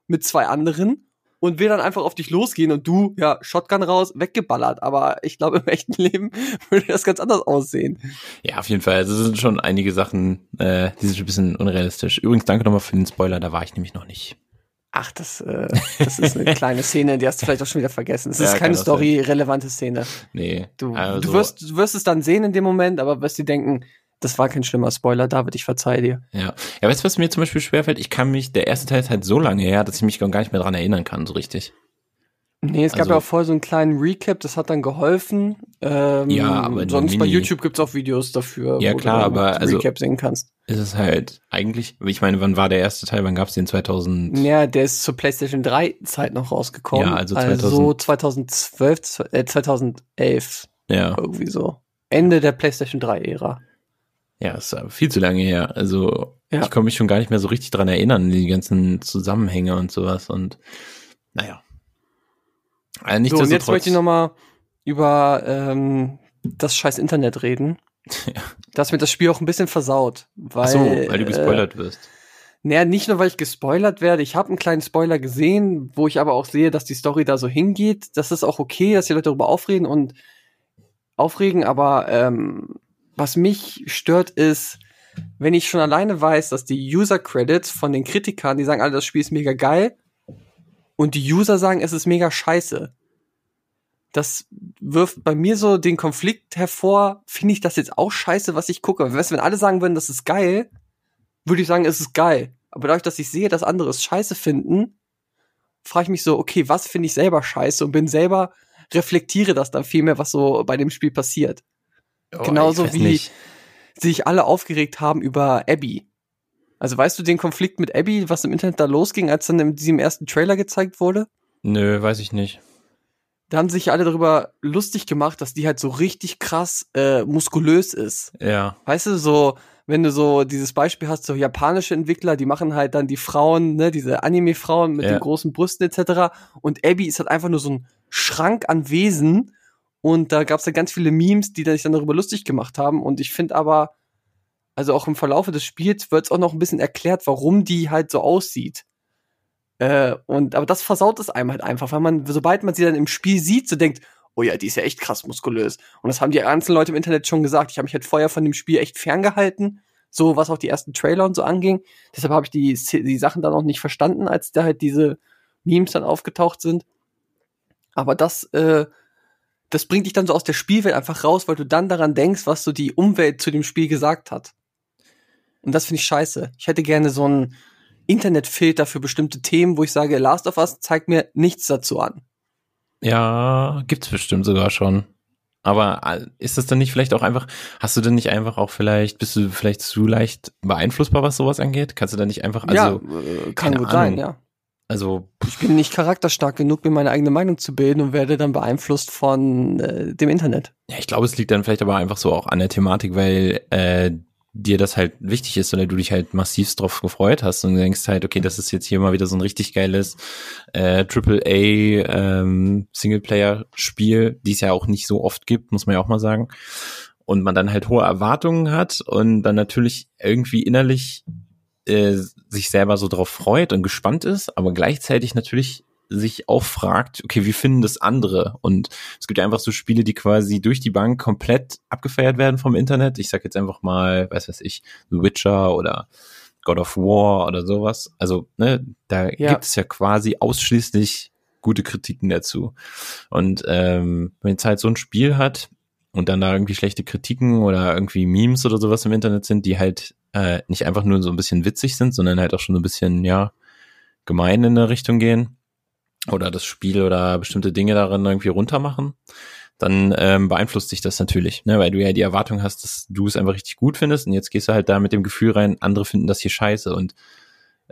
mit zwei anderen und will dann einfach auf dich losgehen und du, ja, Shotgun raus, weggeballert. Aber ich glaube, im echten Leben würde das ganz anders aussehen. ja, auf jeden Fall. Also es sind schon einige Sachen, äh, die sind ein bisschen unrealistisch. Übrigens, danke nochmal für den Spoiler, da war ich nämlich noch nicht. Ach, das, äh, das ist eine kleine Szene, die hast du vielleicht auch schon wieder vergessen. Es Ja, ist kann keine story-relevante Szene. Nee. Du, also, du, wirst, du wirst es dann sehen in dem Moment, aber wirst dir denken, das war kein schlimmer Spoiler, David, ich verzeih dir. Ja. Ja, weißt du, was mir zum Beispiel schwerfällt? Ich kann mich, der erste Teil ist halt so lange her, dass ich mich gar nicht mehr dran erinnern kann, so richtig. Nee, es gab Also- ja auch vorher so einen kleinen Recap, das hat dann geholfen. Ähm, Ja, aber sonst bei Mini- YouTube gibt's auch Videos dafür, Ja, wo klar, du aber also- Recap sehen kannst. Ist es halt eigentlich, ich meine, wann war der erste Teil? Wann gab's den 2000? Ja, der ist zur PlayStation 3 Zeit noch rausgekommen. Ja, also also 2012, zw- äh, 2011, Ja. irgendwie so. Ende der PlayStation 3 Ära. Ja, ist viel zu lange her. Also Ja. ich kann mich schon gar nicht mehr so richtig dran erinnern, die ganzen Zusammenhänge und sowas. Und naja. Also nicht So, und jetzt möchte ich noch mal über ähm, das scheiß Internet reden. Ja. Das mir das Spiel auch ein bisschen versaut. Weil, Ach so, weil du äh, gespoilert wirst. Naja, nicht nur, weil ich gespoilert werde. Ich habe einen kleinen Spoiler gesehen, wo ich aber auch sehe, dass die Story da so hingeht. Das ist auch okay, dass die Leute darüber aufreden und aufregen, aber ähm, was mich stört ist, wenn ich schon alleine weiß, dass die User Credits von den Kritikern, die sagen alle, das Spiel ist mega geil und die User sagen, es ist mega scheiße. Das wirft bei mir so den Konflikt hervor, finde ich das jetzt auch scheiße, was ich gucke. Weißt du, wenn alle sagen würden, das ist geil, würde ich sagen, es ist geil. Aber dadurch, dass ich sehe, dass andere es scheiße finden, frage ich mich so, okay, was finde ich selber scheiße und bin selber, reflektiere das dann viel mehr, was so bei dem Spiel passiert. Oh, Genauso wie nicht. sich alle aufgeregt haben über Abby. Also weißt du den Konflikt mit Abby, was im Internet da losging, als dann in diesem ersten Trailer gezeigt wurde? Nö, weiß ich nicht. Da haben sich alle darüber lustig gemacht, dass die halt so richtig krass äh, muskulös ist. Ja. Weißt du, so, wenn du so dieses Beispiel hast, so japanische Entwickler, die machen halt dann die Frauen, ne, diese Anime-Frauen mit Ja. den großen Brüsten etc. Und Abby ist halt einfach nur so ein Schrank an Wesen. Und da gab's ja ganz viele Memes, die sich dann darüber lustig gemacht haben. Und ich finde aber, also auch im Verlaufe des Spiels wird's auch noch ein bisschen erklärt, warum die halt so aussieht. Äh, und aber das versaut es einem halt einfach, weil man, sobald man sie dann im Spiel sieht, so denkt, oh ja, die ist ja echt krass muskulös. Und das haben die ganzen Leute im Internet schon gesagt. Ich habe mich halt vorher von dem Spiel echt ferngehalten, so was auch die ersten Trailer und so anging. Deshalb habe ich die, die Sachen dann auch nicht verstanden, als da halt diese Memes dann aufgetaucht sind. Aber das, äh, das bringt dich dann so aus der Spielwelt einfach raus, weil du dann daran denkst, was so die Umwelt zu dem Spiel gesagt hat. Und das finde ich scheiße. Ich hätte gerne so einen Internetfilter für bestimmte Themen, wo ich sage, Last of Us zeigt mir nichts dazu an. Ja, gibt's bestimmt sogar schon. Aber äh, ist das dann nicht vielleicht auch einfach, hast du denn nicht einfach auch vielleicht, bist du vielleicht zu leicht beeinflussbar, was sowas angeht? Kannst du dann nicht einfach, also, ja, äh, kann gut sein, Ahnung. ja. Also, Ich bin nicht charakterstark genug, mir meine eigene Meinung zu bilden und werde dann beeinflusst von äh, dem Internet. ja, ich glaube, es liegt dann vielleicht aber einfach so auch an der Thematik, weil äh, dir das halt wichtig ist oder du dich halt massivst drauf gefreut hast und denkst halt, okay, das ist jetzt hier mal wieder so ein richtig geiles äh, AAA ähm, Singleplayer-Spiel, die es ja auch nicht so oft gibt, muss man ja auch mal sagen. Und man dann halt hohe Erwartungen hat und dann natürlich irgendwie innerlich äh, sich selber so drauf freut und gespannt ist, aber gleichzeitig natürlich sich auch fragt, okay, wie finden das andere? Und es gibt ja einfach so Spiele, die quasi durch die Bank komplett abgefeiert werden vom Internet. Ich sag jetzt einfach mal, weiß was ich, The Witcher oder God of War oder sowas. Also, ne, da Ja. gibt es ja quasi ausschließlich gute Kritiken dazu. Und ähm, wenn jetzt halt so ein Spiel hat und dann da irgendwie schlechte Kritiken oder irgendwie Memes oder sowas im Internet sind, die halt äh, nicht einfach nur so ein bisschen witzig sind, sondern halt auch schon so ein bisschen, ja, gemein in eine Richtung gehen oder das Spiel oder bestimmte Dinge darin irgendwie runtermachen, dann ähm, beeinflusst dich das natürlich, ne? weil du ja die Erwartung hast, dass du es einfach richtig gut findest und jetzt gehst du halt da mit dem Gefühl rein, andere finden das hier scheiße und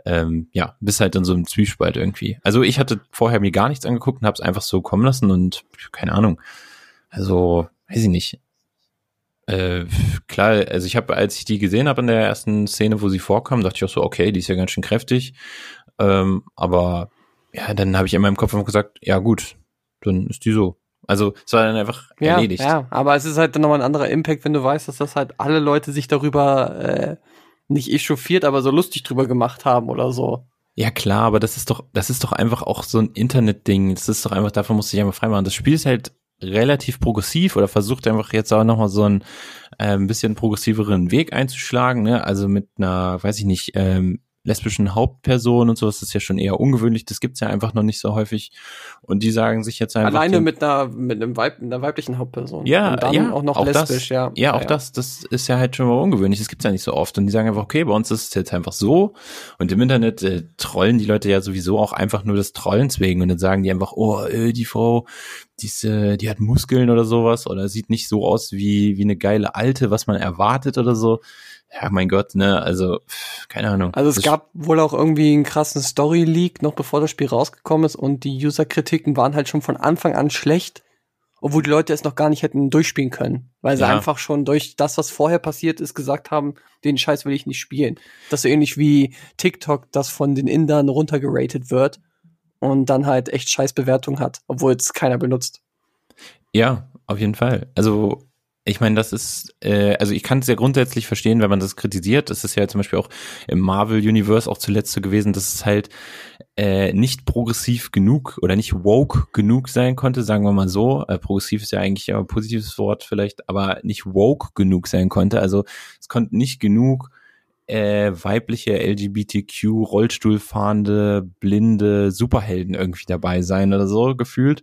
ähm, ja, bist halt dann so im Zwiespalt irgendwie. Also ich hatte vorher mir gar nichts angeguckt und habe es einfach so kommen lassen und keine Ahnung. Also, weiß ich nicht. Äh, klar, also ich habe, als ich die gesehen habe in der ersten Szene, wo sie vorkam, dachte ich auch so, okay, die ist ja ganz schön kräftig. Ähm, aber ja, dann habe ich in meinem Kopf einfach gesagt, ja gut, dann ist die so. Also es war dann einfach Ja, erledigt. ja, aber es ist halt dann nochmal ein anderer Impact, wenn du weißt, dass das halt alle Leute sich darüber äh, nicht echauffiert, aber so lustig drüber gemacht haben oder so. Ja klar, aber das ist doch, das ist doch einfach auch so ein Internet-Ding. Das ist doch einfach, davon musst du dich einfach freimachen. Das Spiel ist halt relativ progressiv oder versucht einfach jetzt auch nochmal so einen äh, ein bisschen progressiveren Weg einzuschlagen, ne? Also mit einer, weiß ich nicht, ähm, lesbischen Hauptperson und sowas, das ist ja schon eher ungewöhnlich, das gibt's ja einfach noch nicht so häufig. Und die sagen sich jetzt einfach. Alleine den- mit einer mit einem Weib, einer weiblichen Hauptperson. Ja, Und dann ja, auch noch auch lesbisch, das, ja. Ja, auch das, das ist ja halt schon mal ungewöhnlich. Das gibt's ja nicht so oft. Und die sagen einfach, okay, bei uns ist es jetzt einfach so. Und im Internet äh, trollen die Leute ja sowieso auch einfach nur des Trollens wegen. Und dann sagen die einfach, oh, äh, die Frau, die, ist, äh, die hat Muskeln oder sowas oder sieht nicht so aus wie, wie eine geile Alte, was man erwartet oder so. Ja, mein Gott, ne, also, keine Ahnung. Also es Das- gab wohl auch irgendwie einen krassen Story-Leak, noch bevor das Spiel rausgekommen ist und die User-Kritiken waren halt schon von Anfang an schlecht, obwohl die Leute es noch gar nicht hätten durchspielen können, weil sie Ja. einfach schon durch das, was vorher passiert ist, gesagt haben, den Scheiß will ich nicht spielen. Das ist so ähnlich wie TikTok, das von den Indern runtergeratet wird und dann halt echt scheiß Bewertung hat, obwohl es keiner benutzt. Ja, auf jeden Fall. Also ich meine, das ist, äh, also ich kann es ja grundsätzlich verstehen, wenn man das kritisiert. Das ist ja zum Beispiel auch im Marvel-Universe auch zuletzt so gewesen, dass es halt äh, nicht progressiv genug oder nicht woke genug sein konnte, sagen wir mal so. Äh, progressiv ist ja eigentlich ein positives Wort vielleicht, aber nicht woke genug sein konnte. Also es konnte nicht genug äh, weibliche LGBTQ Rollstuhlfahrende blinde Superhelden irgendwie dabei sein oder so gefühlt.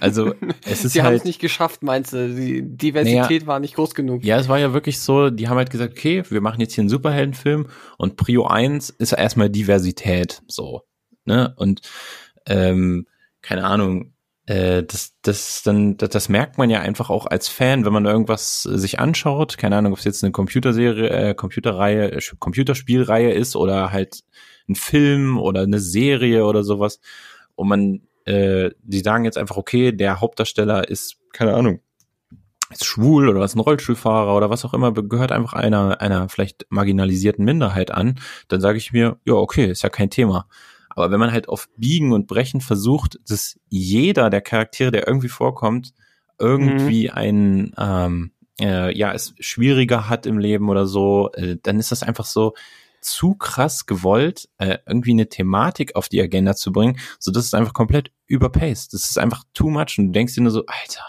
Also es ist Sie haben halt es nicht geschafft, meinst du? Die Diversität war nicht groß genug. ja, es war ja wirklich so, die haben halt gesagt, okay, wir machen jetzt hier einen Superheldenfilm und Prio 1 ist ja erstmal Diversität, so, ne? Und ähm, keine Ahnung, das, das dann, das, das merkt man ja einfach auch als Fan, wenn man irgendwas sich anschaut, keine Ahnung, ob es jetzt eine Computerserie, äh, Computerreihe, äh, Computerspielreihe ist oder halt ein Film oder eine Serie oder sowas. Und man, äh, die sagen jetzt einfach, okay, der Hauptdarsteller ist, keine Ahnung, ist schwul oder ist ein Rollstuhlfahrer oder was auch immer, gehört einfach einer, einer vielleicht marginalisierten Minderheit an, dann sage ich mir, ja, okay, ist ja kein Thema. Aber wenn man halt auf Biegen und Brechen versucht, dass jeder der Charaktere, der irgendwie vorkommt, irgendwie einen, ähm, äh, ja, es schwieriger hat im Leben oder so, äh, dann ist das einfach so zu krass gewollt, äh, irgendwie eine Thematik auf die Agenda zu bringen, so dass es einfach komplett überpaced. Das ist einfach too much und du denkst dir nur so, Alter,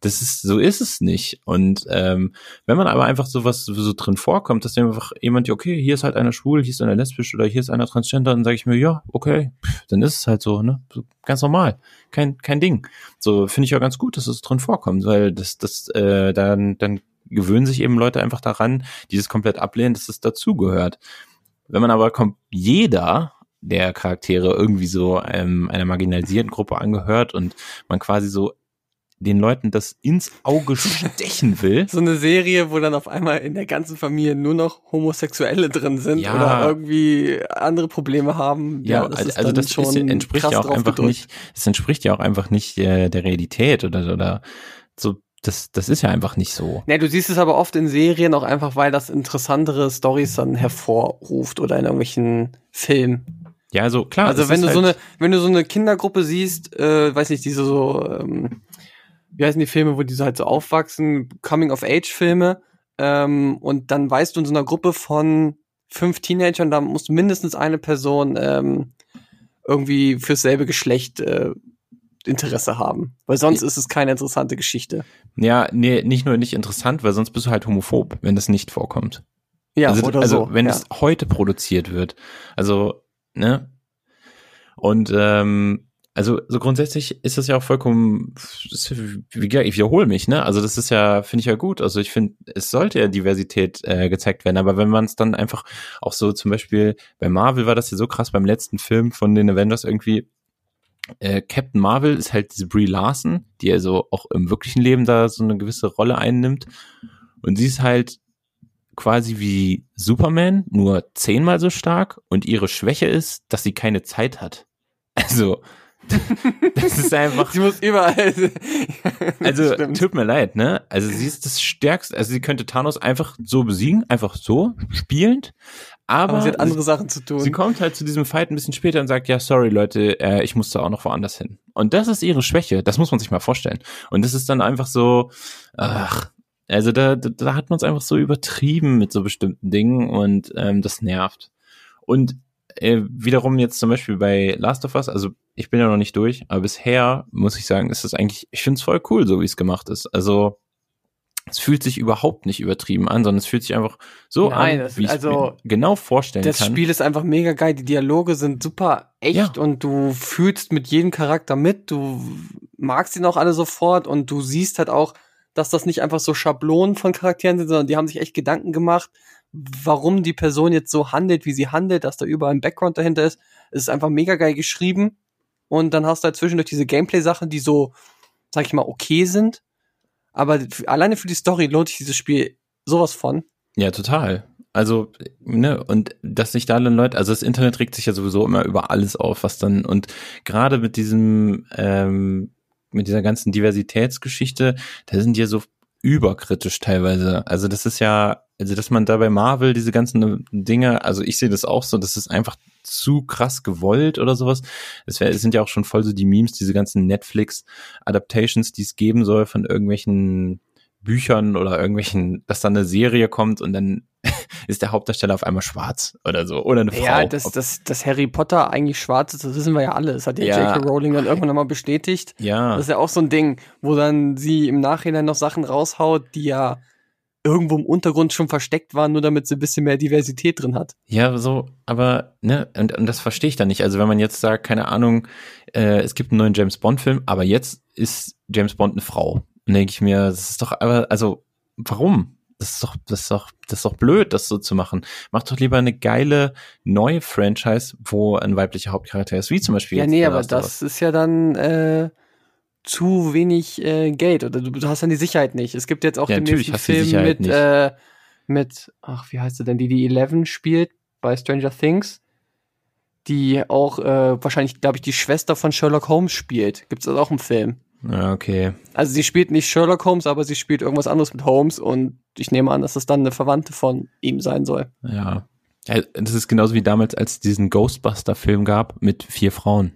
das ist, so ist es nicht. Und ähm, wenn man aber einfach sowas so drin vorkommt, dass einfach jemand, okay, hier ist halt einer schwul, hier ist einer lesbisch oder hier ist einer transgender, dann sage ich mir, ja, okay, dann ist es halt so, ne? Ganz normal. Kein, kein Ding. So finde ich ja ganz gut, dass es drin vorkommt, weil das, das, äh, dann, dann gewöhnen sich eben Leute einfach daran, die das komplett ablehnen, dass es dazugehört. Wenn man aber kommt, jeder der Charaktere irgendwie so ähm, einer marginalisierten Gruppe angehört und man quasi so den Leuten das ins Auge stechen will. So eine Serie, wo dann auf einmal in der ganzen Familie nur noch Homosexuelle drin sind Ja. oder irgendwie andere Probleme haben. Ja, das also, ist also das ist, schon entspricht krass ja auch einfach gedrückt. nicht, es entspricht ja auch einfach nicht äh, der Realität oder oder so. Das, das ist ja einfach nicht so. Ja, du siehst es aber oft in Serien auch einfach, weil das interessantere Stories dann hervorruft oder in irgendwelchen Filmen. Ja, also klar. also wenn ist du so halt- eine, wenn du so eine Kindergruppe siehst, äh, weiß nicht, diese so, ähm, wie heißen die Filme, wo die so halt so aufwachsen, Coming-of-Age-Filme, ähm, und dann weißt du in so einer Gruppe von fünf Teenagern, da muss mindestens eine Person ähm, irgendwie fürs selbe Geschlecht äh, Interesse haben. Weil sonst ist es keine interessante Geschichte. Ja, nee, nicht nur nicht interessant, weil sonst bist du halt homophob, wenn das nicht vorkommt. Ja, also, oder also so. wenn ja. es heute produziert wird. Also, ne? Und ähm, also so grundsätzlich ist das ja auch vollkommen, wie gesagt, ich wiederhole mich, ne? Also das ist ja, finde ich ja gut. Also ich finde, es sollte ja Diversität äh, gezeigt werden, aber wenn man es dann einfach auch so zum Beispiel bei Marvel war das ja so krass beim letzten Film von den Avengers irgendwie. Äh, Captain Marvel ist halt diese Brie Larson, die also auch im wirklichen Leben da so eine gewisse Rolle einnimmt. Und sie ist halt quasi wie Superman, nur zehnmal so stark und ihre Schwäche ist, dass sie keine Zeit hat. Also, das ist einfach, Sie muss überall. also Stimmt. tut mir leid, ne? Also sie ist das Stärkste, also sie könnte Thanos einfach so besiegen, einfach so, spielend, aber, aber sie hat andere Sachen zu tun. sie kommt halt zu diesem Fight ein bisschen später und sagt, ja, sorry Leute, äh, ich musste auch noch woanders hin. Und das ist ihre Schwäche, das muss man sich mal vorstellen. Und das ist dann einfach so, ach, also da, da, da hat man es einfach so übertrieben mit so bestimmten Dingen und ähm, das nervt. Und äh, wiederum jetzt zum Beispiel bei Last of Us, also ich bin ja noch nicht durch, aber bisher muss ich sagen, ist das eigentlich, ich finde es voll cool, so wie es gemacht ist. Also es fühlt sich überhaupt nicht übertrieben an, sondern es fühlt sich einfach so Nein, an, das- wie ich also, mir genau vorstellen Das kann. Spiel ist einfach mega geil. Die Dialoge sind super echt Ja. und du fühlst mit jedem Charakter mit. Du magst ihn auch alle sofort und du siehst halt auch, dass das nicht einfach so Schablonen von Charakteren sind, sondern die haben sich echt Gedanken gemacht, warum die Person jetzt so handelt, wie sie handelt, dass da überall ein Background dahinter ist. Es ist einfach mega geil geschrieben. Und dann hast du halt zwischendurch diese Gameplay-Sachen, die so, sag ich mal, okay sind. Aber alleine für die Story lohnt sich dieses Spiel sowas von. Ja, total. Also, ne, und dass sich da dann Leute, also das Internet regt sich ja sowieso immer über alles auf, was dann, und gerade mit diesem, ähm, mit dieser ganzen Diversitätsgeschichte, da sind die ja so überkritisch teilweise. Also das ist ja, also dass man da bei Marvel diese ganzen Dinge, also ich sehe das auch so, das ist einfach zu krass gewollt oder sowas. Es, wär, es sind ja auch schon voll so die Memes, diese ganzen Netflix-Adaptations, die es geben soll von irgendwelchen Büchern oder irgendwelchen, dass da eine Serie kommt und dann ist der Hauptdarsteller auf einmal schwarz oder so. Oder eine Frau. Ja, dass, dass, dass Harry Potter eigentlich schwarz ist, das wissen wir ja alle. Das hat ja, Ja. J.K. Rowling dann irgendwann nochmal bestätigt. ja. Das ist ja auch so ein Ding, wo dann sie im Nachhinein noch Sachen raushaut, die ja irgendwo im Untergrund schon versteckt waren, nur damit sie ein bisschen mehr Diversität drin hat. Ja, so, aber, ne, und, und das verstehe ich dann nicht. Also wenn man jetzt sagt, keine Ahnung, äh, es gibt einen neuen James Bond-Film, aber jetzt ist James Bond eine Frau. Dann denke ich mir, das ist doch, aber, also, warum? Das ist doch, das ist doch, das ist doch blöd, das so zu machen. Mach doch lieber eine geile neue Franchise, wo ein weiblicher Hauptcharakter ist, wie zum Beispiel. Ja, jetzt nee, aber das ist ja dann äh, zu wenig äh, Geld oder du, du hast dann die Sicherheit nicht. Es gibt jetzt auch Ja, den nächsten Film mit äh, mit ach wie heißt sie denn, die die Eleven spielt bei Stranger Things, die auch äh, wahrscheinlich glaube ich die Schwester von Sherlock Holmes spielt. Gibt's das auch im Film? Ja, okay. Also sie spielt nicht Sherlock Holmes, aber sie spielt irgendwas anderes mit Holmes und ich nehme an, dass das dann eine Verwandte von ihm sein soll. Ja. ja. Das ist genauso wie damals, als es diesen Ghostbuster-Film gab mit vier Frauen.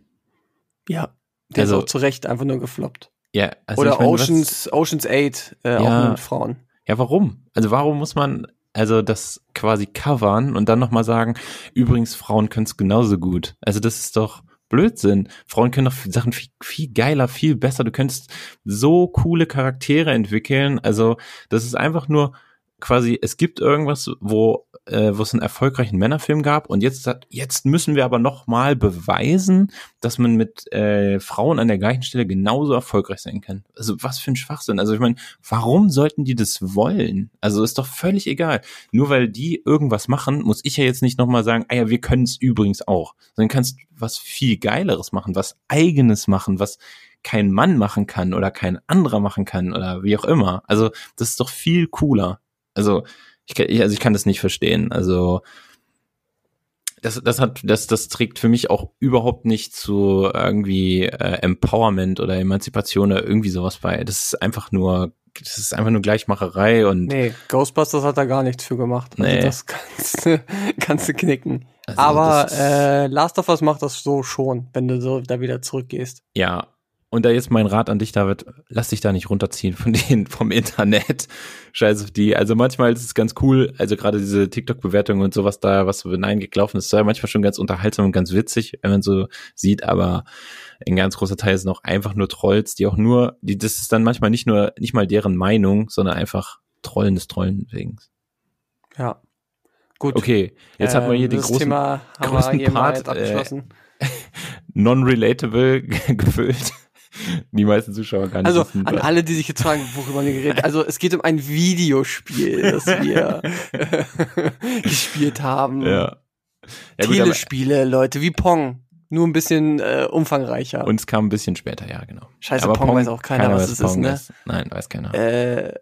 Ja. Der Also- ist auch zu Recht einfach nur gefloppt. Ja, also Oder meine, was- Oceans, Oceans 8, äh, auch Ja. nur mit Frauen. Ja, warum? Also warum muss man also das quasi covern und dann nochmal sagen, übrigens, Frauen können es genauso gut. Also das ist doch Blödsinn. Frauen können doch Sachen viel, viel geiler, viel besser. Du könntest so coole Charaktere entwickeln. Also das ist einfach nur quasi, es gibt irgendwas, wo, äh, wo es einen erfolgreichen Männerfilm gab und jetzt, hat- jetzt müssen wir aber nochmal beweisen, dass man mit äh, Frauen an der gleichen Stelle genauso erfolgreich sein kann. Also was für ein Schwachsinn. Also ich meine, warum sollten die das wollen? Also ist doch völlig egal. Nur weil die irgendwas machen, muss ich ja jetzt nicht nochmal sagen, ah ja, wir können es übrigens auch. Sondern kannst was viel Geileres machen, was eigenes machen, was kein Mann machen kann oder kein anderer machen kann oder wie auch immer. Also das ist doch viel cooler. Also ich, kann- ich- also ich kann das nicht verstehen. Also das, das hat, das, das trägt für mich auch überhaupt nicht zu irgendwie äh, Empowerment oder Emanzipation oder irgendwie sowas bei. Das ist einfach nur, das ist einfach nur Gleichmacherei und Nee, Ghostbusters hat da gar nichts für gemacht. Also Nee. das kannst du, kannst du knicken. Also Aber äh, Last of Us macht das so schon, wenn du so da wieder zurückgehst. Ja. Und da jetzt mein Rat an dich, David, lass dich da nicht runterziehen von denen vom Internet. Scheiß auf die. Also manchmal ist es ganz cool, also gerade diese TikTok-Bewertungen und sowas da, was so hineingelaufen ist, ist ja manchmal schon ganz unterhaltsam und ganz witzig, wenn man so sieht, aber ein ganz großer Teil sind auch einfach nur Trolls, die auch nur, die, das ist dann manchmal nicht nur, nicht mal deren Meinung, sondern einfach Trollen des Trollen wegen. Ja. Gut. Okay, jetzt hat man hier Ähm, den großen Thema haben großen wir hier mal Part, abgeschlossen. non-relatable gefüllt. Die meisten Zuschauer gar nicht also wissen, an was- alle, die sich jetzt fragen, worüber wir geredet Also es geht um ein Videospiel, das wir gespielt haben. Ja. ja gut, Telespiele, Leute, wie Pong. Nur ein bisschen äh, umfangreicher. uns kam ein bisschen später, ja, genau. Scheiße, Aber Pong, weiß auch keiner, was weiß, es ist, Pong ne? Nein, weiß keiner. Äh,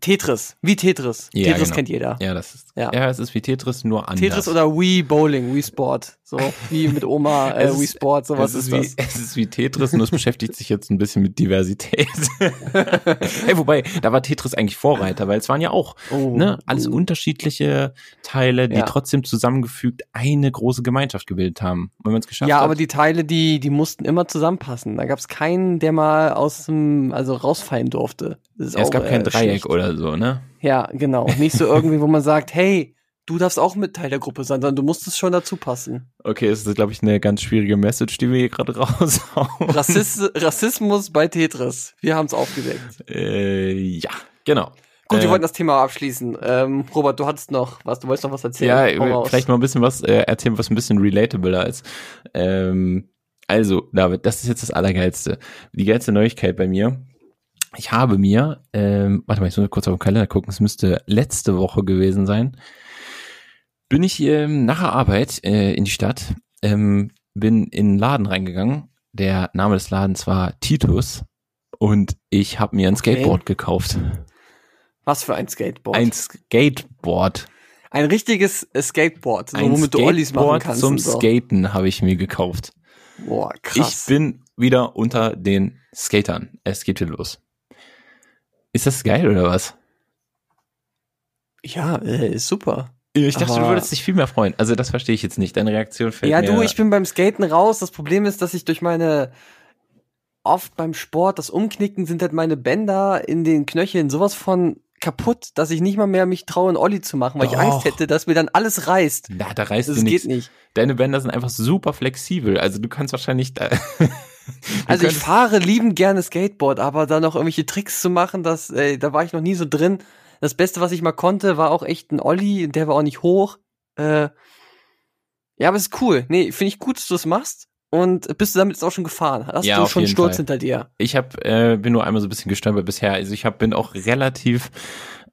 Tetris, wie Tetris. Ja, Tetris genau. kennt jeder. ja, das ist, ja. ja. es ist wie Tetris, nur anders. Tetris oder Wii Bowling, Wii Sport. So wie mit Oma, äh, Es ist- Wii Sport, sowas es ist, ist, wie, das. es ist wie Tetris, nur es beschäftigt sich jetzt ein bisschen mit Diversität. hey, wobei, da war Tetris eigentlich Vorreiter, weil es waren ja auch Oh, ne, alles oh. unterschiedliche Teile, die Ja. trotzdem zusammengefügt eine große Gemeinschaft gebildet haben. Wenn man es geschafft Ja, hat. aber die Teile, die, die mussten immer zusammenpassen. Da gab es keinen, der mal aus dem, also rausfallen durfte. Ja, es auch, gab kein äh, Dreieck schlecht. oder so, ne? Ja, genau. Nicht so irgendwie, wo man sagt, hey, du darfst auch mit Teil der Gruppe sein, sondern du musstest schon dazu passen. Okay, es ist, glaube ich, eine ganz schwierige Message, die wir hier gerade raushauen. Rassist Rassismus bei Tetris. Wir haben es aufgedeckt. Äh, ja, genau. Gut, wir Äh, wollten das Thema abschließen. Ähm, Robert, du hattest noch was, du wolltest noch was erzählen. Ja, vielleicht mal ein bisschen was äh, erzählen, was ein bisschen relatabler ist. Ähm, also, David, das ist jetzt das Allergeilste. Die geilste Neuigkeit bei mir. Ich habe mir, ähm, warte mal, ich muss kurz auf den Kalender gucken, es müsste letzte Woche gewesen sein. Bin ich ähm, nach der Arbeit äh, in die Stadt, ähm, bin in einen Laden reingegangen. Der Name des Ladens war Titus und ich habe mir ein Okay. Skateboard gekauft. was für ein Skateboard? Ein Skateboard. Ein richtiges äh, Skateboard, so, Ein womit du Ollies machen Skateboard kannst. zum so. Skaten habe ich mir gekauft. Boah, krass. Ich bin wieder unter den Skatern. Es geht wieder los. Ist das geil oder was? ja, äh, ist super. Ich dachte, du Aber- würdest dich viel mehr freuen. Also das verstehe ich jetzt nicht. Deine Reaktion fällt Ja, mir... du, ich bin beim Skaten raus. Das Problem ist, dass ich durch meine oft beim Sport, das Umknicken sind halt meine Bänder in den Knöcheln sowas von kaputt, dass ich nicht mal mehr mich traue, einen Olli zu machen, weil ich Doch. Angst hätte, dass mir dann alles reißt. Na, da reißt Das dir geht nichts. nicht. Deine Bänder sind einfach super flexibel. Also du kannst wahrscheinlich... Da Also ich fahre liebend gerne Skateboard, aber da noch irgendwelche Tricks zu machen, das, äh, da war ich noch nie so drin. Das Beste, was ich mal konnte, war auch echt ein Olli, der war auch nicht hoch. Äh, ja, aber ist cool. Nee, finde ich gut, dass du das machst. Und bist du damit jetzt auch schon gefahren? Hast Ja, du schon Sturz Fall. hinter dir? Ich hab, äh, bin nur einmal so ein bisschen gestolpert bisher. Also ich hab, bin auch relativ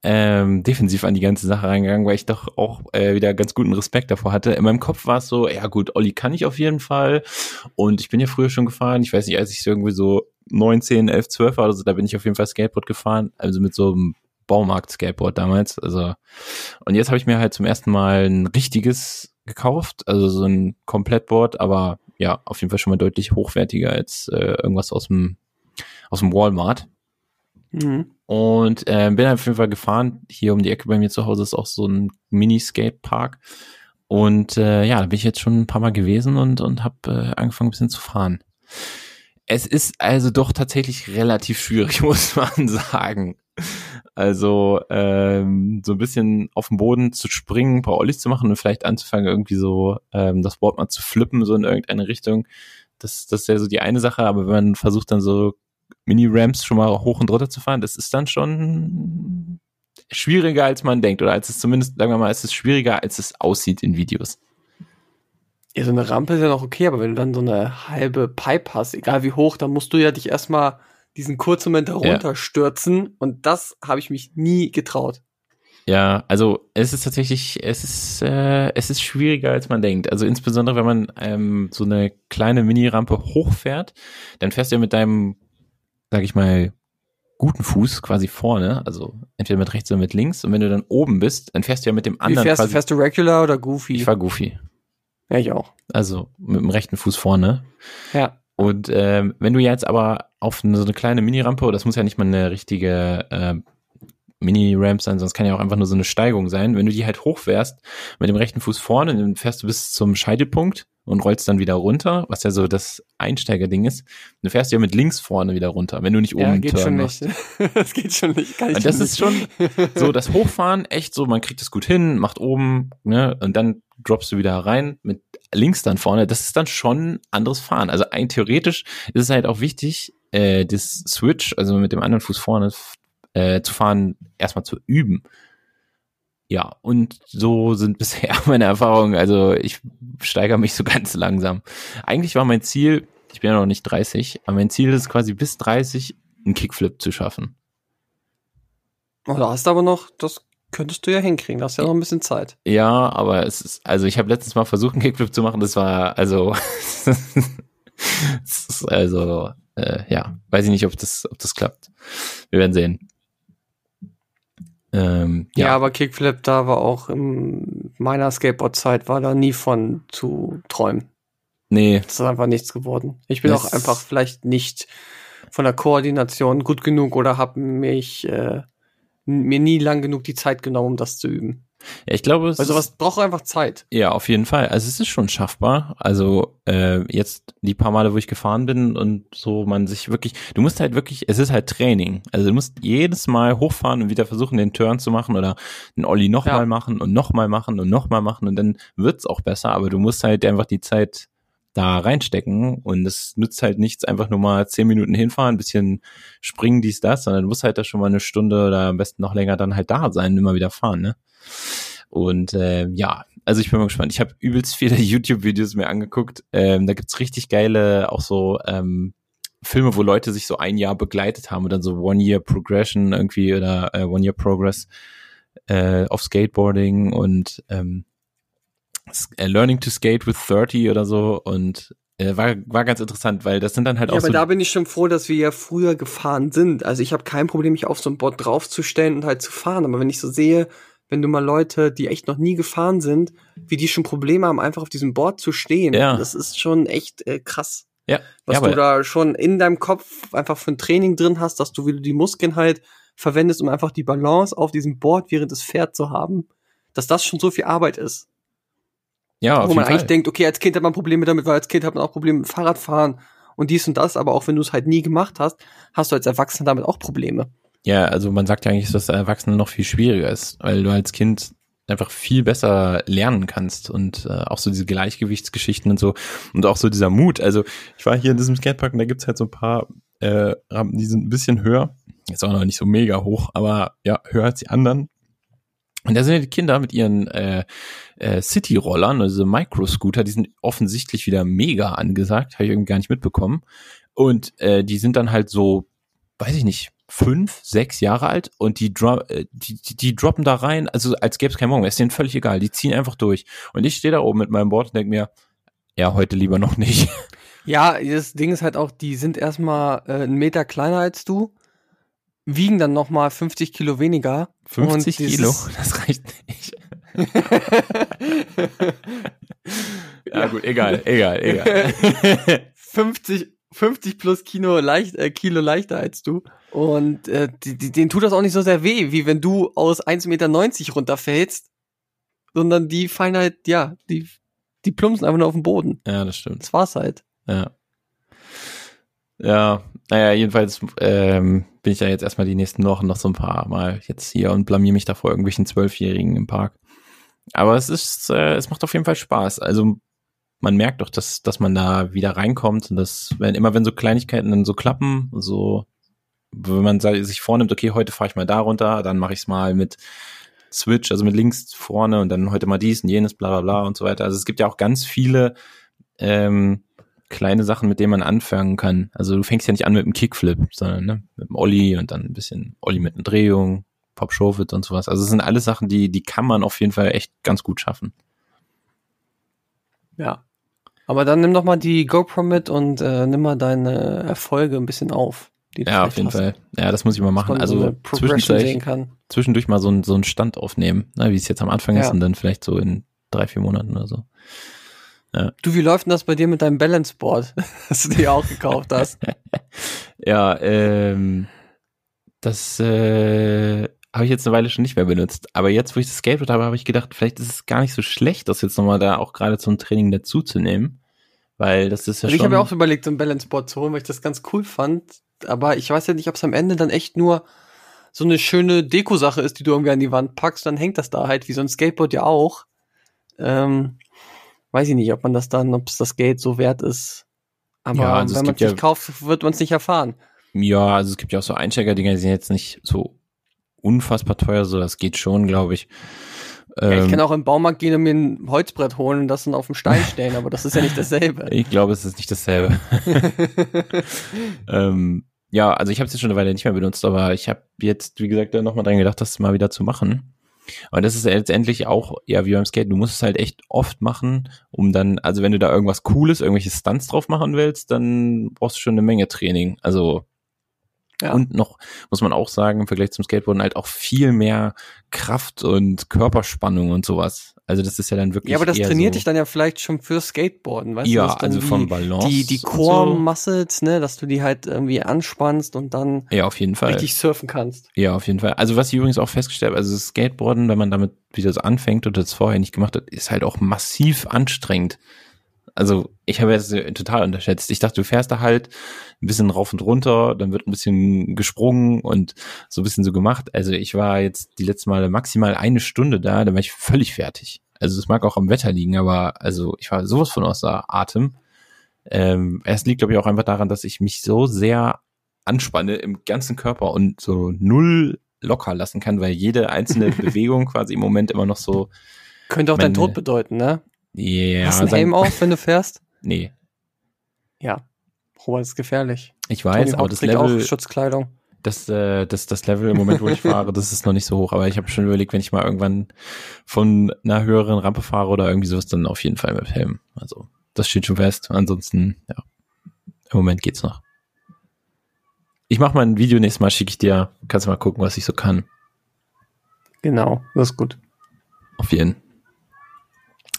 ähm, defensiv an die ganze Sache reingegangen, weil ich doch auch äh, wieder ganz guten Respekt davor hatte. In meinem Kopf war es so, ja gut, Olli kann ich auf jeden Fall. Und ich bin ja früher schon gefahren. Ich weiß nicht, als ich so irgendwie so 19, 11, 12 war oder so, da bin ich auf jeden Fall Skateboard gefahren. Also mit so einem Baumarkt-Skateboard damals. Also und jetzt habe ich mir halt zum ersten Mal ein richtiges gekauft, also so ein Komplettboard, aber ja, auf jeden Fall schon mal deutlich hochwertiger als äh, irgendwas aus dem aus dem Walmart. Mhm. Und äh, bin auf jeden Fall gefahren. Hier um die Ecke bei mir zu Hause ist auch so ein Mini-Skate-Park. Und äh, ja, da bin ich jetzt schon ein paar Mal gewesen und, und habe äh, angefangen, ein bisschen zu fahren. Es ist also doch tatsächlich relativ schwierig, muss man sagen. Also ähm, so ein bisschen auf dem Boden zu springen, ein paar Ollies zu machen und vielleicht anzufangen, irgendwie so ähm, das Board mal zu flippen, so in irgendeine Richtung. Das, das ist ja so die eine Sache, aber wenn man versucht dann so Mini-Ramps schon mal hoch und runter zu fahren, das ist dann schon schwieriger, als man denkt. Oder als es zumindest, sagen wir mal, es ist schwieriger, als es aussieht in Videos. Ja, so eine Rampe ist ja noch okay, aber wenn du dann so eine halbe Pipe hast, egal wie hoch, dann musst du ja dich erstmal diesen kurzen Moment herunterstürzen und das habe ich mich nie getraut. Ja, also es ist tatsächlich, es ist, äh, es ist schwieriger, als man denkt. Also insbesondere, wenn man ähm, so eine kleine Mini-Rampe hochfährt, dann fährst du ja mit deinem, sag ich mal, guten Fuß quasi vorne, also entweder mit rechts oder mit links. Und wenn du dann oben bist, dann fährst du ja mit dem Wie anderen fährst du? quasi. Fährst du Regular oder Goofy? ich war goofy. ja, ich auch. Also mit dem rechten Fuß vorne. Ja. Und ähm, wenn du jetzt aber auf eine, so eine kleine Mini-Rampe, das muss ja nicht mal eine richtige äh, Mini-Ramp sein, sonst kann ja auch einfach nur so eine Steigung sein. Wenn du die halt hochfährst mit dem rechten Fuß vorne, dann fährst du bis zum Scheitelpunkt und rollst dann wieder runter, was ja so das Einsteigerding ist. Dann fährst du ja mit links vorne wieder runter, wenn du nicht oben Ja, geht Turn schon machst. nicht. das geht schon nicht. Kann ich Und das nicht. ist schon so, das Hochfahren, echt so, man kriegt es gut hin, macht oben, ne, und dann droppst du wieder rein mit links dann vorne. Das ist dann schon anderes Fahren. Also ein theoretisch ist es halt auch wichtig, äh, das Switch, also mit dem anderen Fuß vorne äh, zu fahren, erstmal zu üben. Ja, und so sind bisher meine Erfahrungen. Also ich steigere mich so ganz langsam. Eigentlich war mein Ziel, ich bin ja noch nicht 30, aber mein Ziel ist quasi bis 30 einen Kickflip zu schaffen. Oh, da hast du aber noch, das könntest du ja hinkriegen. Da hast ja noch ein bisschen Zeit. Ja, aber es ist, also ich habe letztens mal versucht, einen Kickflip zu machen, das war, also, also, äh, ja, weiß ich nicht, ob das, ob das klappt. Wir werden sehen. Ähm, Ja, ja, aber Kickflip, da war auch in meiner Skateboard-Zeit, war da nie von zu träumen. nee, Das ist einfach nichts geworden. Ich bin Das- auch einfach vielleicht nicht von der Koordination gut genug oder habe mich äh, mir nie lang genug die Zeit genommen, um das zu üben. ja, ich glaube, es Weil ist, sowas braucht einfach Zeit. ja, auf jeden Fall. Also es ist schon schaffbar. Also äh, jetzt die paar Male, wo ich gefahren bin und so man sich wirklich, du musst halt wirklich, es ist halt Training. Also du musst jedes Mal hochfahren und wieder versuchen, den Turn zu machen oder den Olli nochmal Ja. machen und nochmal machen und nochmal machen und dann wird's auch besser, aber du musst halt einfach die Zeit da reinstecken und es nützt halt nichts, einfach nur mal zehn Minuten hinfahren, ein bisschen springen, dies, das, sondern du musst halt da schon mal eine Stunde oder am besten noch länger dann halt da sein, immer wieder fahren, ne? Und äh, ja, also ich bin mal gespannt. Ich habe übelst viele YouTube-Videos mir angeguckt. Ähm, da gibt's richtig geile, auch so ähm, Filme, wo Leute sich so ein Jahr begleitet haben und dann so One-Year-Progression irgendwie oder äh, One-Year-Progress äh, auf Skateboarding und ähm, äh, Learning to Skate with 30 oder so und äh, war, war ganz interessant, weil das sind dann halt Ja, auch aber so da bin ich schon froh, dass wir ja früher gefahren sind. Also ich habe kein Problem, mich auf so ein Board draufzustellen und halt zu fahren. Aber wenn ich so sehe, wenn du mal Leute, die echt noch nie gefahren sind, wie die schon Probleme haben, einfach auf diesem Board zu stehen, Ja. das ist schon echt äh, krass. ja, Was ja, du da schon in deinem Kopf einfach für ein Training drin hast, dass du wieder die Muskeln halt verwendest, um einfach die Balance auf diesem Board während es fährt zu haben, dass das schon so viel Arbeit ist. Ja, wo man eigentlich Fall. denkt, okay, als Kind hat man Probleme damit, weil als Kind hat man auch Probleme mit Fahrradfahren und dies und das, aber auch wenn du es halt nie gemacht hast, hast du als Erwachsener damit auch Probleme. Ja, also man sagt ja eigentlich, dass Erwachsene noch viel schwieriger ist, weil du als Kind einfach viel besser lernen kannst und äh, auch so diese Gleichgewichtsgeschichten und so und auch so dieser Mut. Also ich war hier in diesem Skatepark und da gibt's halt so ein paar äh, Rampen, die sind ein bisschen höher. Jetzt auch noch nicht so mega hoch, aber ja, höher als die anderen. Und da sind ja die Kinder mit ihren äh, äh, City-Rollern, also Microscooter, die sind offensichtlich wieder mega angesagt, habe ich irgendwie gar nicht mitbekommen. Und äh, die sind dann halt so, weiß ich nicht, fünf, sechs Jahre alt und die, dro äh, die, die, die droppen da rein, also als gäbe es kein Morgen, ist denen völlig egal, die ziehen einfach durch. Und ich stehe da oben mit meinem Board und denke mir, ja, heute lieber noch nicht. Ja, das Ding ist halt auch, die sind erstmal äh, einen Meter kleiner als du, wiegen dann nochmal 50 Kilo weniger. 50 Und Kilo, das reicht nicht. ja, gut, egal, egal, egal. 50, 50 plus Kilo, leicht, äh, Kilo leichter als du. Und äh, die, die, denen tut das auch nicht so sehr weh, wie wenn du aus 1,90 Meter runterfällst, sondern die fallen halt, ja, die, die plumpsen einfach nur auf den Boden. ja, das stimmt. Das war's halt. Ja. Ja, naja, jedenfalls ähm, bin ich ja jetzt erstmal die nächsten Wochen noch so ein paar Mal jetzt hier und blamier mich da vor irgendwelchen Zwölfjährigen im Park. Aber es ist, äh, es macht auf jeden Fall Spaß. Also man merkt doch, dass, dass man da wieder reinkommt und dass, wenn immer wenn so Kleinigkeiten dann so klappen, so wenn man sich vornimmt, okay, heute fahre ich mal da runter, dann mache ich es mal mit Switch, also mit links vorne und dann heute mal dies und jenes, bla bla bla und so weiter. Also es gibt ja auch ganz viele ähm, kleine Sachen, mit denen man anfangen kann. Also du fängst ja nicht an mit dem Kickflip, sondern ne, mit dem Olli und dann ein bisschen Olli mit einer Drehung, Pop Showfit und sowas. Also es sind alles Sachen, die, die kann man auf jeden Fall echt ganz gut schaffen. Ja. Aber dann nimm doch mal die GoPro mit und äh, nimm mal deine Erfolge ein bisschen auf. Ja, auf jeden hast, Fall. Ja, das muss ich mal machen. so Also sehen zwischendurch, kann. zwischendurch mal so, ein, so einen Stand aufnehmen, ne, wie es jetzt am Anfang ist Ja. und dann vielleicht so in drei, vier Monaten oder so. Du, wie läuft denn das bei dir mit deinem Balance Board, das du dir auch gekauft hast? Ja, ähm, das äh, habe ich jetzt eine Weile schon nicht mehr benutzt. Aber jetzt, wo ich das Skateboard habe, habe ich gedacht, vielleicht ist es gar nicht so schlecht, das jetzt nochmal da auch gerade zum Training dazuzunehmen. Weil das ist ja Also ich habe ja auch überlegt, so ein Balance Board zu holen, weil ich das ganz cool fand. Aber ich weiß ja nicht, ob es am Ende dann echt nur so eine schöne Deko-Sache ist, die du irgendwie an die Wand packst, dann hängt das da halt, wie so ein Skateboard ja auch. Ähm, weiß ich nicht, ob man das dann, ob es das Geld so wert ist. Aber Ja, also wenn man es ja- nicht kauft, wird man es nicht erfahren. ja, also es gibt ja auch so Einsteiger-Dinger, die sind jetzt nicht so unfassbar teuer, so das geht schon, glaube ich. Ja, ich Ähm, kann auch im Baumarkt gehen und mir ein Holzbrett holen und das dann auf den Stein stellen, aber das ist ja nicht dasselbe. Ich glaube, es ist nicht dasselbe. ähm, ja, also ich habe es jetzt schon eine Weile nicht mehr benutzt, aber ich habe jetzt, wie gesagt, da nochmal dran gedacht, das mal wieder zu machen. Aber das ist letztendlich auch, ja, wie beim Skate, du musst es halt echt oft machen, um dann, also wenn du da irgendwas Cooles, irgendwelche Stunts drauf machen willst, dann brauchst du schon eine Menge Training. Also Ja. und noch, muss man auch sagen, im Vergleich zum Skateboarden halt auch viel mehr Kraft und Körperspannung und sowas. Also das ist ja dann wirklich Ja, aber das trainiert so, dich dann ja vielleicht schon für Skateboarden, weißt Ja, du? dann also die, vom Balance Die, die und so. Core-Muscles, ne, dass du die halt irgendwie anspannst und dann Ja, auf jeden Fall. richtig surfen kannst. Ja, auf jeden Fall. Also was ich übrigens auch festgestellt habe, also das Skateboarden, wenn man damit wieder so anfängt oder das vorher nicht gemacht hat, ist halt auch massiv anstrengend. Also ich habe es total unterschätzt. Ich dachte, du fährst da halt ein bisschen rauf und runter, dann wird ein bisschen gesprungen und so ein bisschen so gemacht. Also ich war jetzt die letzten Male maximal eine Stunde da, da war ich völlig fertig. Also es mag auch am Wetter liegen, aber also ich war sowas von außer Atem. Ähm, es liegt, glaube ich, auch einfach daran, dass ich mich so sehr anspanne im ganzen Körper und so null locker lassen kann, weil jede einzelne Bewegung quasi im Moment immer noch so, Könnte auch Meine- Tod bedeuten, ne? Ja, Hast du einen Helm auf, wenn du fährst? Nee, Ja. Robert ist gefährlich. ich Tony weiß, aber Hawk das Level, auch Schutzkleidung. das, äh, das, das Level im Moment, wo ich fahre, das ist noch nicht so hoch, aber ich habe schon überlegt, wenn ich mal irgendwann von einer höheren Rampe fahre oder irgendwie sowas, dann auf jeden Fall mit Helm. Also, das steht schon fest. Ansonsten, ja, im Moment geht's noch. Ich mache mal ein Video nächstes Mal, schicke ich dir, kannst du mal gucken, was ich so kann. Genau, das ist gut. Auf jeden. Ja,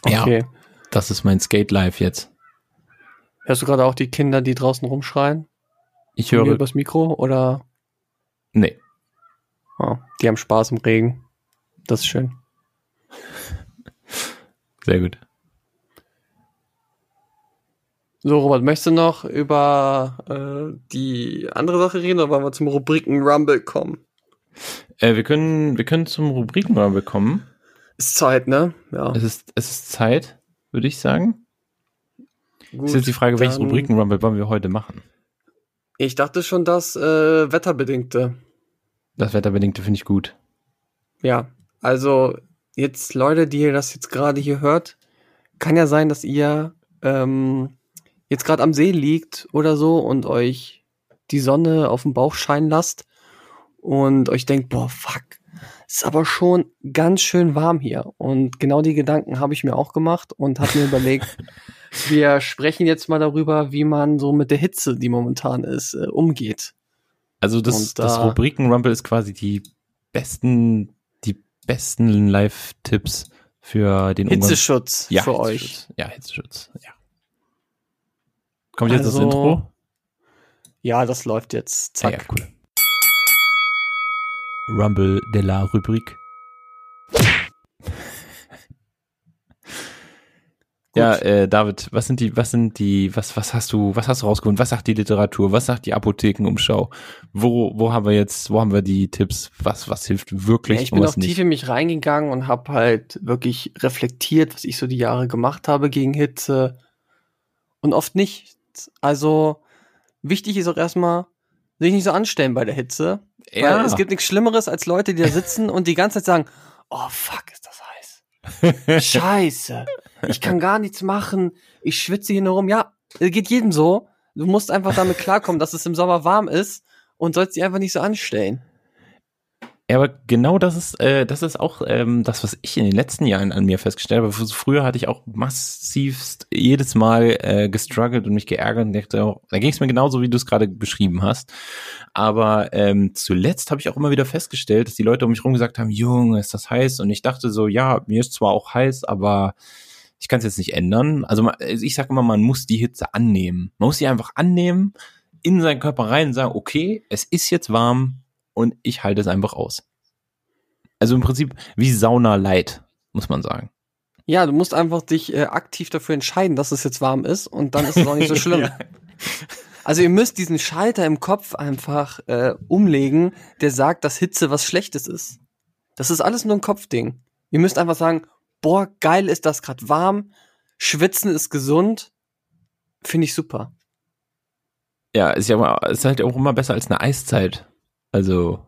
Okay. das ist mein Skate Life jetzt. Hörst du gerade auch die Kinder, die draußen rumschreien? Ich Höre übers Mikro oder nee, oh, die haben Spaß im Regen. Das ist schön. sehr gut. So, Robert, möchtest du noch über äh, die andere Sache reden oder wollen wir zum Rubriken Rumble kommen? Äh, wir können, wir können zum Rubriken mal bekommen. Ist Zeit, ne? Ja. Es ist, es ist Zeit, würde ich sagen. Gut, ist jetzt die Frage, welches Rubriken-Rumble wollen wir heute machen? Ich dachte schon, das äh, Wetterbedingte. Das Wetterbedingte finde ich gut. Ja, also jetzt Leute, die ihr das jetzt gerade hier hört, kann ja sein, dass ihr ähm, jetzt gerade am See liegt oder so und euch die Sonne auf den Bauch scheinen lasst und euch denkt, boah, fuck, ist aber schon ganz schön warm hier. Und genau die Gedanken habe ich mir auch gemacht und habe mir überlegt, wir sprechen jetzt mal darüber, wie man so mit der Hitze, die momentan ist, äh, umgeht. Also das, Und das da- Rubriken-Rumble ist quasi die besten, die besten Live-Tipps für den Umgang- Hitzeschutz ja, für euch. Hitzeschutz. Ja, Hitzeschutz. Ja. Kommt jetzt das Also, Intro? Ja, das läuft jetzt. Ah, Zack. ja, cool. Rumble de la Rubrik. Ja, äh, David, was sind die, was sind die, was, was hast du, was hast du rausgefunden? Was sagt die Literatur? Was sagt die Apothekenumschau? Wo, wo haben wir jetzt, wo haben wir die Tipps? Was, was hilft wirklich Ja, ich bin auch tief in mich reingegangen und habe halt wirklich reflektiert, was ich so die Jahre gemacht habe gegen Hitze und oft nicht. Also wichtig ist auch erstmal, sich nicht so anstellen bei der Hitze. Ja. Weil es gibt nichts Schlimmeres als Leute, die da sitzen und die ganze Zeit sagen, oh fuck, ist das heiß. Scheiße. Ich kann gar nichts machen. Ich schwitze hier nur rum. Ja, geht jedem so. Du musst einfach damit klarkommen, dass es im Sommer warm ist und sollst dich einfach nicht so anstellen. Ja, aber genau das ist, äh, das ist auch ähm, das, was ich in den letzten Jahren an mir festgestellt habe. Früher hatte ich auch massivst jedes Mal äh, gestruggelt und mich geärgert und dachte auch, da ging es mir genauso, wie du es gerade beschrieben hast. Aber ähm, zuletzt habe ich auch immer wieder festgestellt, dass die Leute um mich herum gesagt haben, Junge, ist das heiß? Und ich dachte so, ja, mir ist zwar auch heiß, aber ich kann es jetzt nicht ändern. Also ma- ich sage immer, man muss die Hitze annehmen. Man muss sie einfach annehmen, in seinen Körper rein und sagen, okay, es ist jetzt warm, und ich halte es einfach aus. Also im Prinzip wie Sauna light, muss man sagen. Ja, du musst einfach dich äh, aktiv dafür entscheiden, dass es jetzt warm ist und dann ist es auch nicht so schlimm. Ja. Also ihr müsst diesen Schalter im Kopf einfach äh, umlegen, der sagt, dass Hitze was Schlechtes ist. Das ist alles nur ein Kopfding. Ihr müsst einfach sagen, boah, geil ist das gerade warm, schwitzen ist gesund, finde ich super. Ja, ist ja ist halt auch immer besser als eine Eiszeit. Also,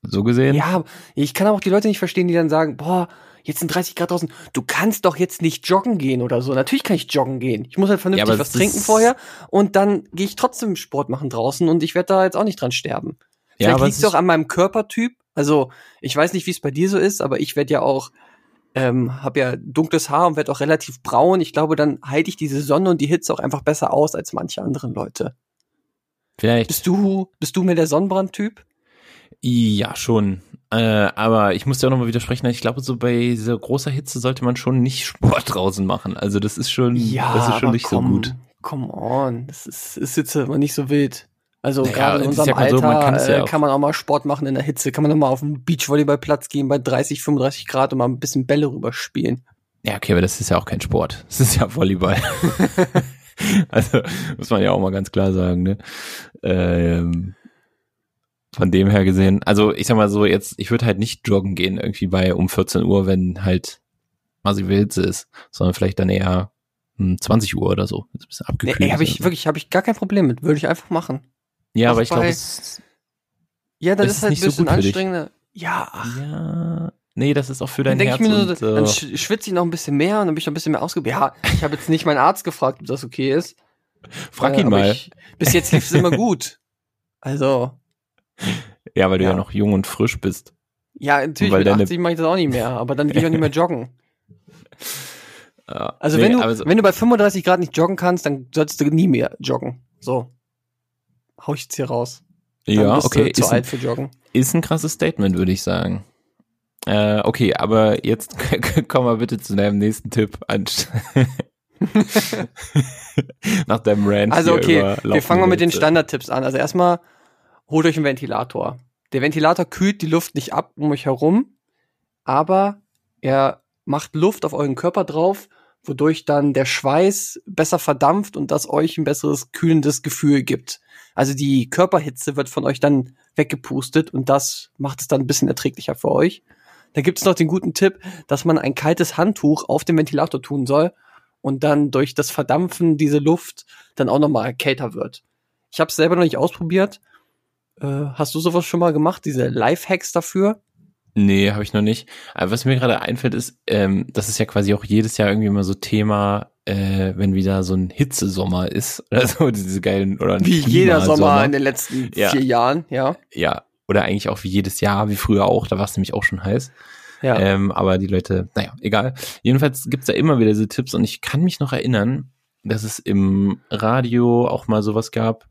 so gesehen. Ja, ich kann auch die Leute nicht verstehen, die dann sagen, boah, jetzt sind 30 Grad draußen, du kannst doch jetzt nicht joggen gehen oder so. Natürlich kann ich joggen gehen. Ich muss halt vernünftig aber was trinken vorher und dann gehe ich trotzdem Sport machen draußen und ich werde da jetzt auch nicht dran sterben. Ja, Vielleicht aber liegt es auch an meinem Körpertyp. Also ich weiß nicht, wie es bei dir so ist, aber ich werde ja auch, ähm, habe ja dunkles Haar und werde auch relativ braun. Ich glaube, dann halte ich diese Sonne und die Hitze auch einfach besser aus als manche anderen Leute. Vielleicht. Bist du, bist du mehr der Sonnenbrandtyp? Ja, schon. Äh, aber ich muss dir auch nochmal widersprechen. Ich glaube, so bei so großer Hitze sollte man schon nicht Sport draußen machen. Also das ist schon, das ist schon nicht so komm, gut. Come on, das ist, ist jetzt immer nicht so wild. Also Naja, gerade in unserem ja mal so, Alter man ja äh, auch- kann man auch mal Sport machen in der Hitze. Kann man auch mal auf den Beachvolleyballplatz gehen bei 30, 35 Grad und mal ein bisschen Bälle rüberspielen. Ja, okay, aber das ist ja auch kein Sport. Das ist ja Volleyball. also muss man ja auch mal ganz klar sagen, ne? Ähm, von dem her gesehen, also ich sag mal so, jetzt, ich würde halt nicht joggen gehen irgendwie bei um 14 Uhr, wenn halt massive Hitze ist, sondern vielleicht dann eher hm, 20 Uhr oder so. Ist ein bisschen Nee, abgekühlt. ey, habe ich so. wirklich, habe ich gar kein Problem mit. Würde ich einfach machen. ja, auch aber ich glaube, es Ja, das ist ist halt ein so bisschen dich. anstrengender. Ja, ach, ja, nee, das ist auch für dann dein ich Herz mir nur, und, so, dann äh, sch- schwitze ich noch ein bisschen mehr und dann bin ich noch ein bisschen mehr ausgebildet. Ja, ich habe jetzt nicht meinen Arzt gefragt, ob das okay ist. frag Äh, ihn mal. Ich, bis jetzt lief es immer gut. Also, ja, weil du ja. ja. noch jung und frisch bist. ja, natürlich, Weil mit deine- 80 mache ich das auch nicht mehr, aber dann gehe ich auch nicht mehr joggen. Also nee, wenn du, so- wenn du bei 35 Grad nicht joggen kannst, dann solltest du nie mehr joggen. So. Hau ich jetzt hier raus. Dann ja, okay, ist ein, alt für joggen. ist ein krasses Statement, würde ich sagen. Äh, okay, aber jetzt komm mal bitte zu deinem nächsten Tipp. anst- Nach deinem Rant. Also okay, wir fangen mal mit den. Standardtipps an. Also erstmal holt euch einen Ventilator. Der Ventilator kühlt die Luft nicht ab um euch herum, aber er macht Luft auf euren Körper drauf, wodurch dann der Schweiß besser verdampft und das euch ein besseres kühlendes Gefühl gibt. Also die Körperhitze wird von euch dann weggepustet und das macht es dann ein bisschen erträglicher für euch. Da gibt es noch den guten Tipp, dass man ein kaltes Handtuch auf den Ventilator tun soll und dann durch das Verdampfen diese Luft dann auch nochmal kälter wird. Ich habe es selber noch nicht ausprobiert. Äh, hast du sowas schon mal gemacht, diese Lifehacks dafür? Nee, habe ich noch nicht. Aber was mir gerade einfällt, ist, ähm, das ist ja quasi auch jedes Jahr irgendwie immer so Thema, äh, wenn wieder so ein Hitzesommer ist oder so, diese geilen oder Wie jeder. Sommer in den letzten Ja. vier Jahren, ja. Ja, oder eigentlich auch wie jedes Jahr, wie früher auch, da war es nämlich auch schon heiß. Ja. Ähm, aber die Leute, naja, egal. Jedenfalls gibt's da immer wieder diese Tipps und ich kann mich noch erinnern, dass es im Radio auch mal sowas gab,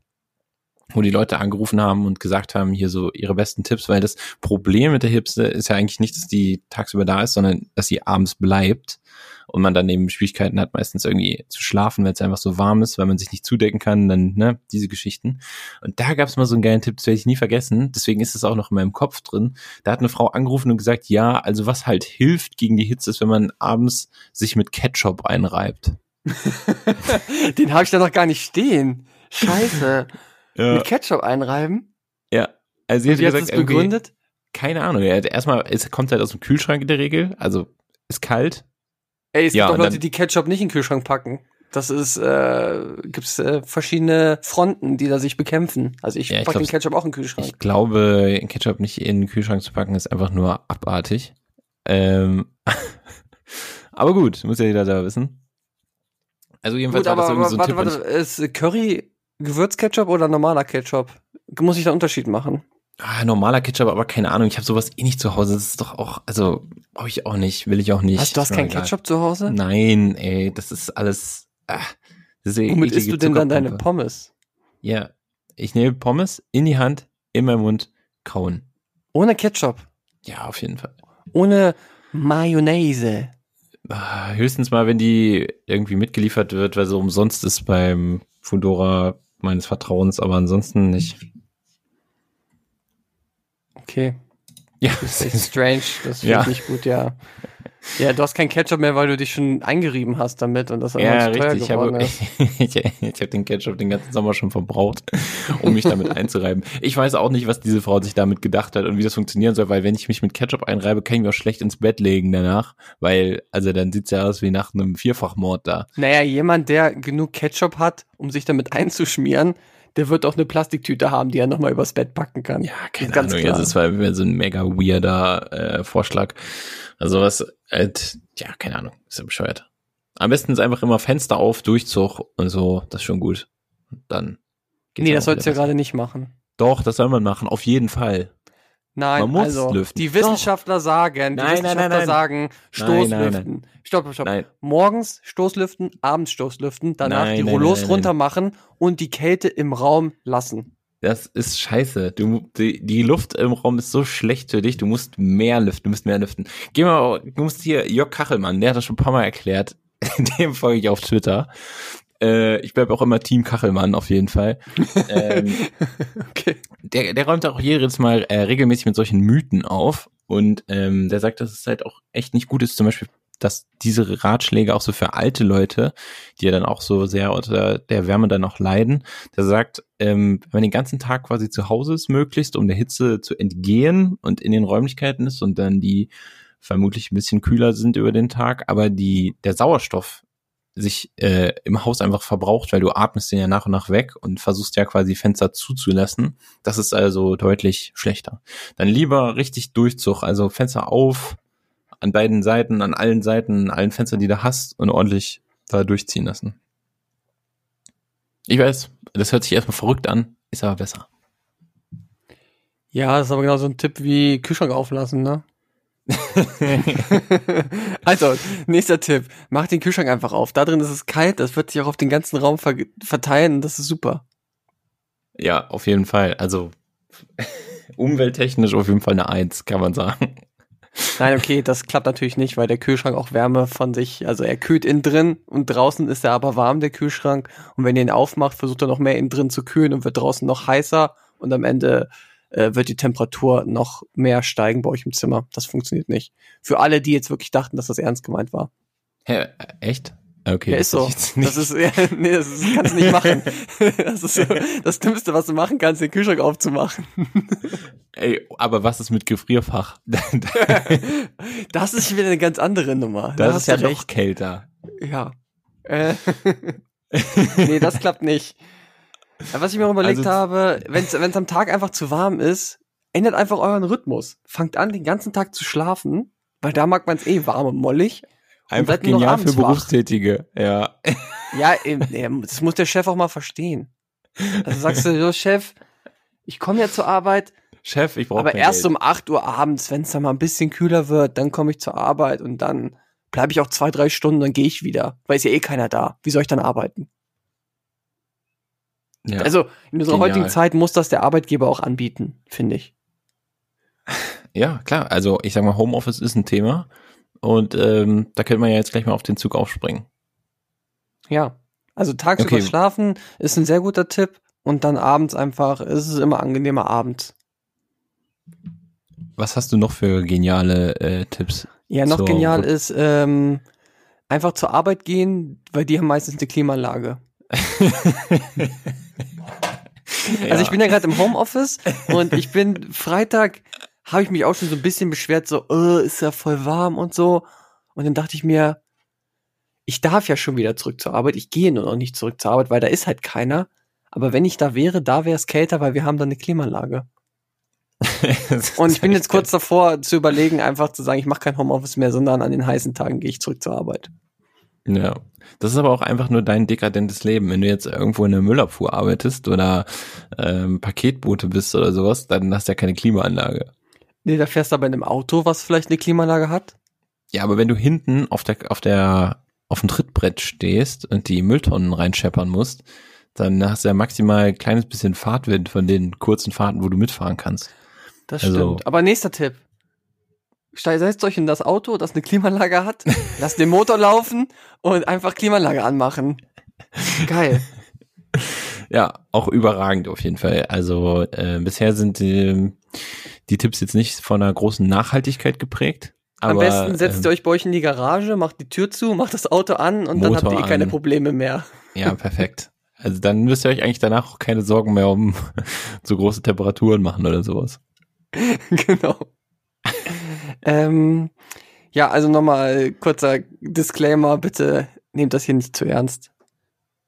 wo die Leute angerufen haben und gesagt haben, hier so ihre besten Tipps, weil das Problem mit der Hipse ist ja eigentlich nicht, dass die tagsüber da ist, sondern dass sie abends bleibt und man dann eben Schwierigkeiten hat, meistens irgendwie zu schlafen, weil es einfach so warm ist, weil man sich nicht zudecken kann, dann, ne, diese Geschichten. Und da gab es mal so einen geilen Tipp, das werde ich nie vergessen, deswegen ist es auch noch in meinem Kopf drin. Da hat eine Frau angerufen und gesagt, ja, also was halt hilft gegen die Hitze ist, wenn man abends sich mit Ketchup einreibt. Den habe ich da noch gar nicht stehen. Scheiße. Ja, Mit Ketchup einreiben? ja. Also sie hat gesagt, es irgendwie- begründet? keine Ahnung, ja, erstmal, es kommt halt aus dem Kühlschrank in der Regel, also ist kalt. Ey, es gibt doch Leute, die Ketchup nicht in den Kühlschrank packen. Das ist, äh, gibt's äh, verschiedene Fronten, die da sich bekämpfen. Also ich Ja, packe den Ketchup auch in den Kühlschrank. Ich glaube, Ketchup nicht in den Kühlschrank zu packen, ist einfach nur abartig. Ähm, aber gut, muss ja jeder selber wissen. Also jedenfalls Gut, aber, aber so ein warte, Tipp. warte, ist Curry Gewürzketchup oder normaler Ketchup? Muss ich da einen Unterschied machen? Ah, normaler Ketchup, aber keine Ahnung, ich habe sowas eh nicht zu Hause. Das ist doch auch, also brauche ich auch nicht, will ich auch nicht. Hast du hast keinen egal. Ketchup zu Hause? Nein, ey, das ist alles. Ah, das ist ja Womit isst du denn dann deine. Pommes? Ja, ich nehme Pommes in die Hand, in meinen Mund, kauen. Ohne Ketchup. Ja, auf jeden Fall. Ohne Mayonnaise. Ah, Höchstens mal, wenn die irgendwie mitgeliefert wird, weil so umsonst ist beim Foodora meines Vertrauens, aber ansonsten nicht. Okay. Ja, Das ist strange. Das finde Ja. ich nicht gut, ja. Ja, du hast kein Ketchup mehr, weil du dich schon eingerieben hast damit und das ja zu teuer richtig. Ich habe, ist. ich, ich habe den Ketchup den ganzen Sommer schon verbraucht, um mich damit einzureiben. Ich weiß auch nicht, was diese Frau sich damit gedacht hat und wie das funktionieren soll, weil wenn ich mich mit Ketchup einreibe, kann ich mich auch schlecht ins Bett legen danach, weil, also dann sieht's ja aus wie nach einem Vierfachmord da. Naja, jemand, der genug Ketchup hat, um sich damit einzuschmieren, der wird auch eine Plastiktüte haben, die er nochmal übers Bett packen kann. Ja, keine Ganz Ahnung. klar. Also es war so ein mega weirder äh, Vorschlag. Also was, halt, ja, keine Ahnung, ist ja bescheuert. Am besten ist einfach immer Fenster auf, Durchzug und so, das ist schon gut. Und dann geht's nee, das sollst du ja gerade nicht machen. Doch, das soll man machen, auf jeden Fall. Nein, Man muss also lüften. die Wissenschaftler sagen, die Nein, Wissenschaftler nein, nein. sagen, Stoßlüften. Stopp, stopp. Nein, Morgens Stoßlüften, abends Stoßlüften, danach die Rollos runter machen und die Kälte im Raum lassen. das ist scheiße. Du, die, die Luft im Raum ist so schlecht für dich, du musst mehr lüften, du musst mehr lüften. Geh mal, du musst hier, Jörg Kachelmann, der hat das schon ein paar Mal erklärt. Dem folge ich auf Twitter. Äh, ich bleib auch immer Team Kachelmann auf jeden Fall. ähm, Okay. der, der räumt auch jedes Mal äh, regelmäßig mit solchen Mythen auf und ähm, der sagt, dass es halt auch echt nicht gut ist, zum Beispiel, dass diese Ratschläge auch so für alte Leute, die ja dann auch so sehr unter der Wärme dann auch leiden, der sagt, ähm, wenn man den ganzen Tag quasi zu Hause ist, möglichst, um der Hitze zu entgehen und in den Räumlichkeiten ist und dann die vermutlich ein bisschen kühler sind über den Tag, aber die, der Sauerstoff sich äh, im Haus einfach verbraucht, weil du atmest den ja nach und nach weg und versuchst ja quasi Fenster zuzulassen. Das ist also deutlich schlechter. Dann lieber richtig Durchzug, also Fenster auf, an beiden Seiten, an allen Seiten, allen Fenstern, die du hast und ordentlich da durchziehen lassen. Ich weiß, das hört sich erstmal verrückt an, ist aber besser. Ja, das ist aber genau so ein Tipp wie Kühlschrank auflassen, ne? also, nächster Tipp. Mach den Kühlschrank einfach auf. Da drin ist es kalt, das wird sich auch auf den ganzen Raum ver verteilen und das ist super. Ja, auf jeden Fall. Also umwelttechnisch auf jeden Fall eine Eins, kann man sagen. Nein, okay, das klappt natürlich nicht, weil der Kühlschrank auch Wärme von sich, also er kühlt innen drin und draußen ist er aber warm, der Kühlschrank. Und wenn ihr ihn aufmacht, versucht er noch mehr innen drin zu kühlen und wird draußen noch heißer und am Ende äh, wird die Temperatur noch mehr steigen bei euch im Zimmer. Das funktioniert nicht. Für alle, die jetzt wirklich dachten, dass das ernst gemeint war. Hä, echt? Okay, Ja, ist so. Das ist, ja, nee, das ist, kannst du nicht machen. Das ist so, das Dümmste, was du machen kannst, den Kühlschrank aufzumachen. Ey, aber was ist mit Gefrierfach? Das ist wieder eine ganz andere Nummer. Da Das hast ist ja noch recht. kälter. Ja. Äh, nee, das klappt nicht. Was ich mir überlegt Also- habe, wenn es am Tag einfach zu warm ist, ändert einfach euren Rhythmus. Fangt an, den ganzen Tag zu schlafen, weil da mag man es eh warm und mollig. Einfach noch genial für abends wach. Berufstätige. Ja. Ja, das muss der Chef auch mal verstehen. Also sagst du, so Chef, ich komme ja zur Arbeit, Chef, ich brauche aber erst um 8 Uhr abends, wenn es dann mal ein bisschen kühler wird, dann komme ich zur Arbeit und dann bleibe ich auch zwei, drei Stunden, dann gehe ich wieder, weil ist ja eh keiner da. Wie soll ich dann arbeiten? Ja. Also in unserer Genial. heutigen Zeit muss das der Arbeitgeber auch anbieten, finde ich. ja, klar. Also ich sag mal, Homeoffice ist ein Thema. Und ähm, da könnte man ja jetzt gleich mal auf den Zug aufspringen. Ja. Also tagsüber Okay. schlafen ist ein sehr guter Tipp und dann abends einfach, ist es immer angenehmer abends. Was hast du noch für geniale äh, Tipps? Ja, noch genial ist ähm, einfach zur Arbeit gehen, weil die haben meistens eine Klimaanlage. Also ich bin ja gerade im Homeoffice und ich bin Freitag, habe ich mich auch schon so ein bisschen beschwert, so, äh, ist ja voll warm und so. Und dann dachte ich mir, ich darf ja schon wieder zurück zur Arbeit. Ich gehe nur noch nicht zurück zur Arbeit, weil da ist halt keiner. Aber wenn ich da wäre, da wäre es kälter, weil wir haben da eine Klimaanlage. Und ich bin jetzt kurz davor zu überlegen, einfach zu sagen, ich mache kein Homeoffice mehr, sondern an den heißen Tagen gehe ich zurück zur Arbeit. Ja. Das ist aber auch einfach nur dein dekadentes Leben. Wenn du jetzt irgendwo in der Müllabfuhr arbeitest oder ähm, Paketboote bist oder sowas, dann hast du ja keine Klimaanlage. Nee, da fährst du aber in einem Auto, was vielleicht eine Klimaanlage hat. Ja, aber wenn du hinten auf der, auf der, auf dem Trittbrett stehst und die Mülltonnen reinscheppern musst, dann hast du ja maximal ein kleines bisschen Fahrtwind von den kurzen Fahrten, wo du mitfahren kannst. Das Also- stimmt. Aber nächster Tipp. Setzt euch in das Auto, das eine Klimaanlage hat, lasst den Motor laufen und einfach Klimaanlage anmachen. Geil. Ja, auch überragend auf jeden Fall. Also äh, bisher sind die, die Tipps jetzt nicht von einer großen Nachhaltigkeit geprägt. Aber, Am besten setzt ähm, ihr euch bei euch in die Garage, macht die Tür zu, macht das Auto an und dann habt Motor ihr eh keine an. Probleme mehr. Ja, perfekt. Also dann müsst ihr euch eigentlich danach auch keine Sorgen mehr um so große Temperaturen machen oder sowas. genau. Ähm, ja, also nochmal kurzer Disclaimer, bitte nehmt das hier nicht zu ernst.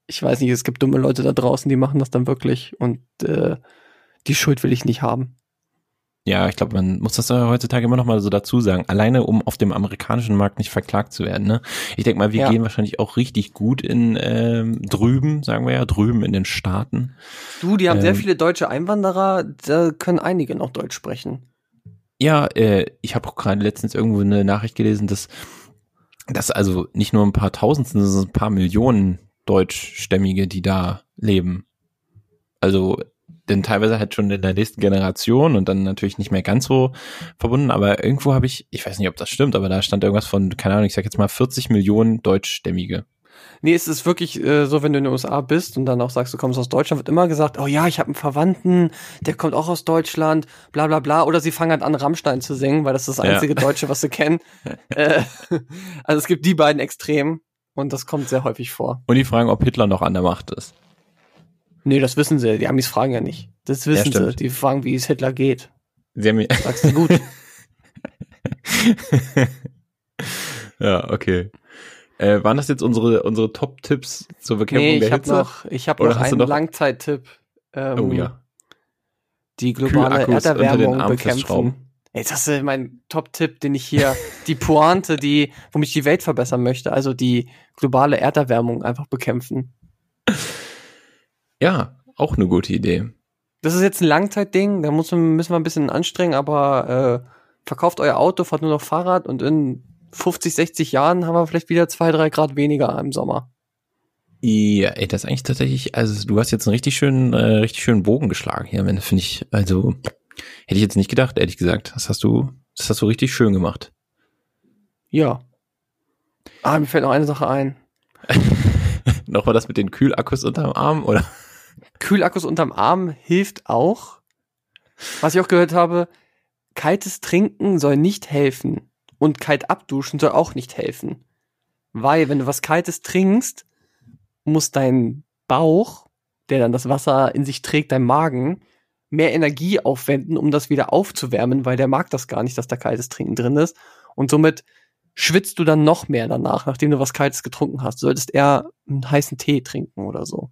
Ich weiß nicht, es gibt dumme Leute da draußen, die machen das dann wirklich und äh, die Schuld will ich nicht haben. Ja, ich glaube, man muss das heutzutage immer noch mal so dazu sagen. Alleine, um auf dem amerikanischen Markt nicht verklagt zu werden. Ne? Ich denke mal, wir Ja. gehen wahrscheinlich auch richtig gut in ähm, drüben, sagen wir ja, drüben in den Staaten. Du, die haben sehr Ähm. viele deutsche Einwanderer, da können einige noch Deutsch sprechen. Ja, äh, ich habe gerade letztens irgendwo eine Nachricht gelesen, dass dass also nicht nur ein paar Tausend sind, sondern ein paar Millionen Deutschstämmige, die da leben. Also denn teilweise halt schon in der nächsten Generation und dann natürlich nicht mehr ganz so verbunden, aber irgendwo habe ich, ich weiß nicht, ob das stimmt, aber da stand irgendwas von, keine Ahnung, ich sag jetzt mal 40 Millionen Deutschstämmige. Nee, es ist wirklich äh, so, wenn du in den USA bist und dann auch sagst, du kommst aus Deutschland, wird immer gesagt, oh ja, ich habe einen Verwandten, der kommt auch aus Deutschland, bla bla bla. Oder sie fangen halt an, Rammstein zu singen, weil das ist das Ja. einzige Deutsche, was sie kennen. äh, also es gibt die beiden Extremen und das kommt sehr häufig vor. Und die fragen, ob Hitler noch an der Macht ist. Nee, das wissen sie. Die Amis fragen ja nicht. Das wissen stimmt. sie. Die fragen, wie es Hitler geht. Sie haben Sagst du gut. ja, okay. Äh, waren das jetzt unsere, unsere Top-Tipps zur Bekämpfung nee, der habe Hitze? noch, ich hab Oder noch einen noch- Langzeittipp. Ähm, oh ja. die globale Erderwärmung bekämpfen. Jetzt hast du meinen Top-Tipp, den ich hier, die Pointe, die, womit ich die Welt verbessern möchte, also die globale Erderwärmung einfach bekämpfen. Ja, auch eine gute Idee. Das ist jetzt ein Langzeitding, da muss man, müssen wir ein bisschen anstrengen, aber äh, verkauft euer Auto, fahrt nur noch Fahrrad und in 50, 60 Jahren haben wir vielleicht wieder zwei, drei Grad weniger im Sommer. Ja, ey, das ist eigentlich tatsächlich, also du hast jetzt einen richtig schönen, äh, richtig schönen Bogen geschlagen hier, wenn finde ich, also hätte ich jetzt nicht gedacht, ehrlich gesagt. Das hast du, das hast du richtig schön gemacht. Ja. Ah, mir fällt noch eine Sache ein. Nochmal das mit den Kühlakkus unterm Arm, oder? Kühlakkus unterm Arm hilft auch. Was ich auch gehört habe, kaltes Trinken soll nicht helfen und kalt abduschen soll auch nicht helfen. Weil, wenn du was Kaltes trinkst, muss dein Bauch, der dann das Wasser in sich trägt, dein Magen, mehr Energie aufwenden, um das wieder aufzuwärmen, weil der mag das gar nicht, dass da kaltes Trinken drin ist. Und somit schwitzt du dann noch mehr danach, nachdem du was Kaltes getrunken hast. Du solltest eher einen heißen Tee trinken oder so.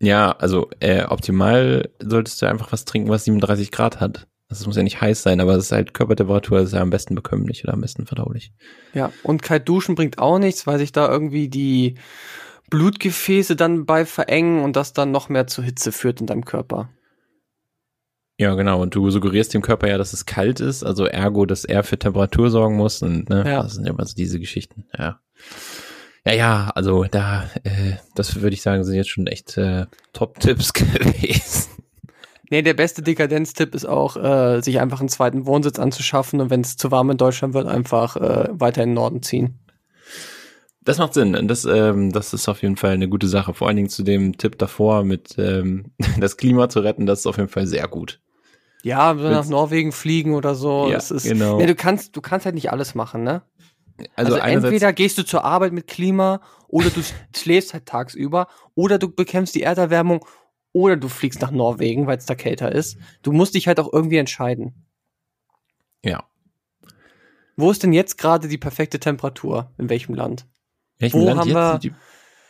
Ja, also äh, optimal solltest du einfach was trinken, was 37 Grad hat. Das muss ja nicht heiß sein, aber es ist halt Körpertemperatur, das ist ja am besten bekömmlich oder am besten verdaulich. Ja, und kalt duschen bringt auch nichts, weil sich da irgendwie die Blutgefäße dann bei verengen und das dann noch mehr zur Hitze führt in deinem Körper. Ja, genau. Und du suggerierst dem Körper ja, dass es kalt ist, also ergo, dass er für Temperatur sorgen muss. Und ne, Ja. das sind immer so diese Geschichten. Ja. Ja, ja, also da, äh, das würde ich sagen, sind jetzt schon echt äh, Top-Tipps gewesen. Nee, der beste Dekadenztipp ist auch, äh, sich einfach einen zweiten Wohnsitz anzuschaffen und wenn es zu warm in Deutschland wird, einfach äh, weiter in den Norden ziehen. Das macht Sinn. Das, ähm, das ist auf jeden Fall eine gute Sache. Vor allen Dingen zu dem Tipp davor mit ähm, das Klima zu retten, das ist auf jeden Fall sehr gut. Ja, so nach Willst- Norwegen fliegen oder so. Ja, das ist, genau. Nee, du kannst, du kannst halt nicht alles machen, ne? Also, Also, entweder gehst du zur Arbeit mit Klima oder du schläfst halt tagsüber oder du bekämpfst die Erderwärmung oder du fliegst nach Norwegen, weil es da kälter ist. Du musst dich halt auch irgendwie entscheiden. ja. Wo ist denn jetzt gerade die perfekte Temperatur? In welchem Land? Welchem wo Land haben wir- die-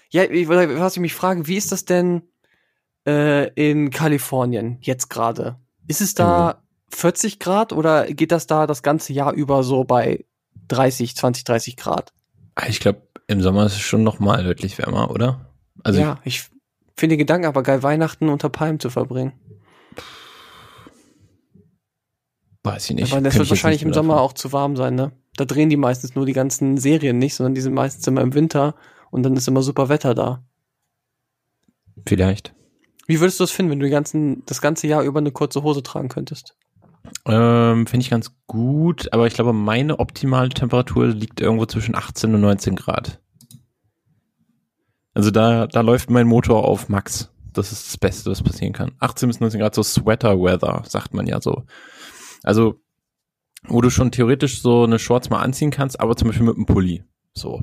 Ja, ich, was ich mich frage, wie ist das denn äh, in Kalifornien jetzt gerade? Ist es da 40 Grad oder geht das da das ganze Jahr über so bei 30, 20, 30 Grad? Ah, Ich glaube, im Sommer ist es schon noch mal deutlich wärmer, oder? Also ja, ich finde den Gedanken aber geil, Weihnachten unter Palmen zu verbringen. weiß ich nicht. Aber das wird wahrscheinlich im Sommer davon. auch zu warm sein, ne? Da drehen die meistens nur die ganzen Serien nicht, sondern die sind meistens immer im Winter und dann ist immer super Wetter da. Vielleicht. Wie würdest du das finden, wenn du ganzen, das ganze Jahr über eine kurze Hose tragen könntest? Ähm, Finde ich ganz gut, aber ich glaube, meine optimale Temperatur liegt irgendwo zwischen 18 und 19 Grad. Also da, da läuft mein Motor auf Max. Das ist das Beste, was passieren kann. 18 bis 19 Grad, so Sweater Weather, sagt man ja so. Also, wo du schon theoretisch so eine Shorts mal anziehen kannst, aber zum Beispiel mit einem Pulli. So.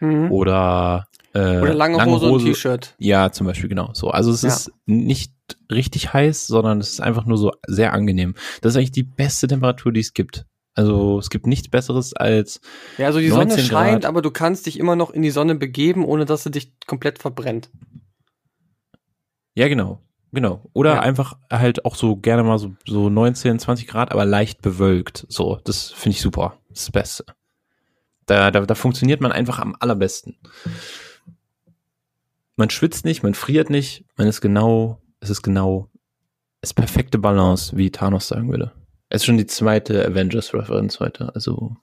Mhm. Oder, äh, Oder lange, Hose, und T-Shirt. Ja, zum Beispiel, genau. So. Also es Ja. ist nicht richtig heiß, sondern es ist einfach nur so sehr angenehm. Das ist eigentlich die beste Temperatur, die es gibt. Also es gibt nichts Besseres als, Ja, also die Sonne 19 scheint, Grad. aber du kannst dich immer noch in die Sonne begeben, ohne dass sie dich komplett verbrennt. ja genau, genau. Oder Ja. einfach halt auch so gerne mal so, so 19, 20 Grad, aber leicht bewölkt. So, das finde ich super. Das ist das Beste. Da, da, da funktioniert man einfach am allerbesten. Man schwitzt nicht, man friert nicht, man ist genau, es ist genau, es ist perfekte Balance, wie Thanos sagen würde. Es ist schon die zweite Avengers-Referenz heute, also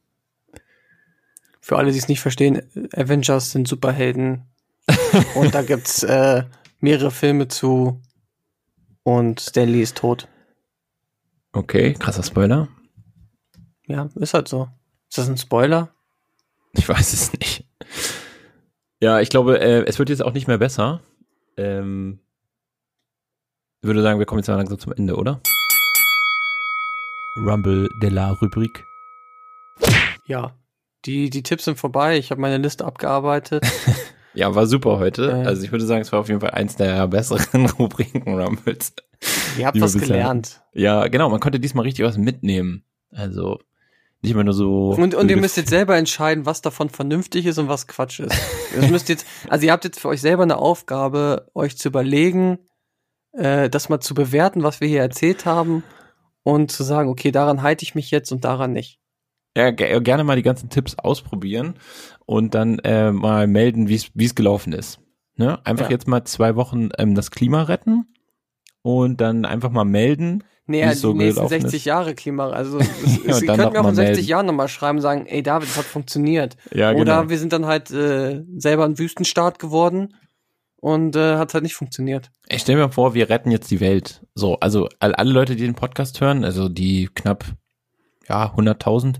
Für alle, die es nicht verstehen, Avengers sind Superhelden. und da gibt's äh, mehrere Filme zu. Und Stanley ist tot. okay, krasser Spoiler. Ja, ist halt so. Ist das ein Spoiler? Ich weiß es nicht. Ja, ich glaube, äh, es wird jetzt auch nicht mehr besser. Ähm, ich würde sagen, wir kommen jetzt mal langsam zum Ende, oder? Rumble de la Rubrik. Ja. Die, die Tipps sind vorbei. Ich habe meine Liste abgearbeitet. Ja, war super heute. Äh. Also ich würde sagen, es war auf jeden Fall eins der besseren Rubriken Rumbles. Ihr habt was gelernt. Ja, genau, man konnte diesmal richtig was mitnehmen. Also nicht immer nur so. Und, und ihr müsst jetzt selber entscheiden, was davon vernünftig ist und was Quatsch ist. ihr müsst jetzt, also ihr habt jetzt für euch selber eine Aufgabe, euch zu überlegen, äh, das mal zu bewerten, was wir hier erzählt haben und zu sagen, okay, daran halte ich mich jetzt und daran nicht. Ja, ge gerne mal die ganzen Tipps ausprobieren und dann äh, mal melden, wie es gelaufen ist. Ne? Einfach Ja. jetzt mal zwei Wochen ähm, das Klima retten und dann einfach mal melden. Nee, ja, es so die nächsten gelaufen 60 ist. Jahre Klima, also es, Ja, es, und ihr dann könnt mir auch in mal 60 melden. Jahren nochmal schreiben und sagen, ey David, das hat funktioniert. Ja, genau. Oder wir sind dann halt äh, selber ein Wüstenstaat geworden und äh, hat halt nicht funktioniert. Ich stell mir vor, wir retten jetzt die Welt. So, also all- alle Leute, die den Podcast hören, also die knapp ja 100.000,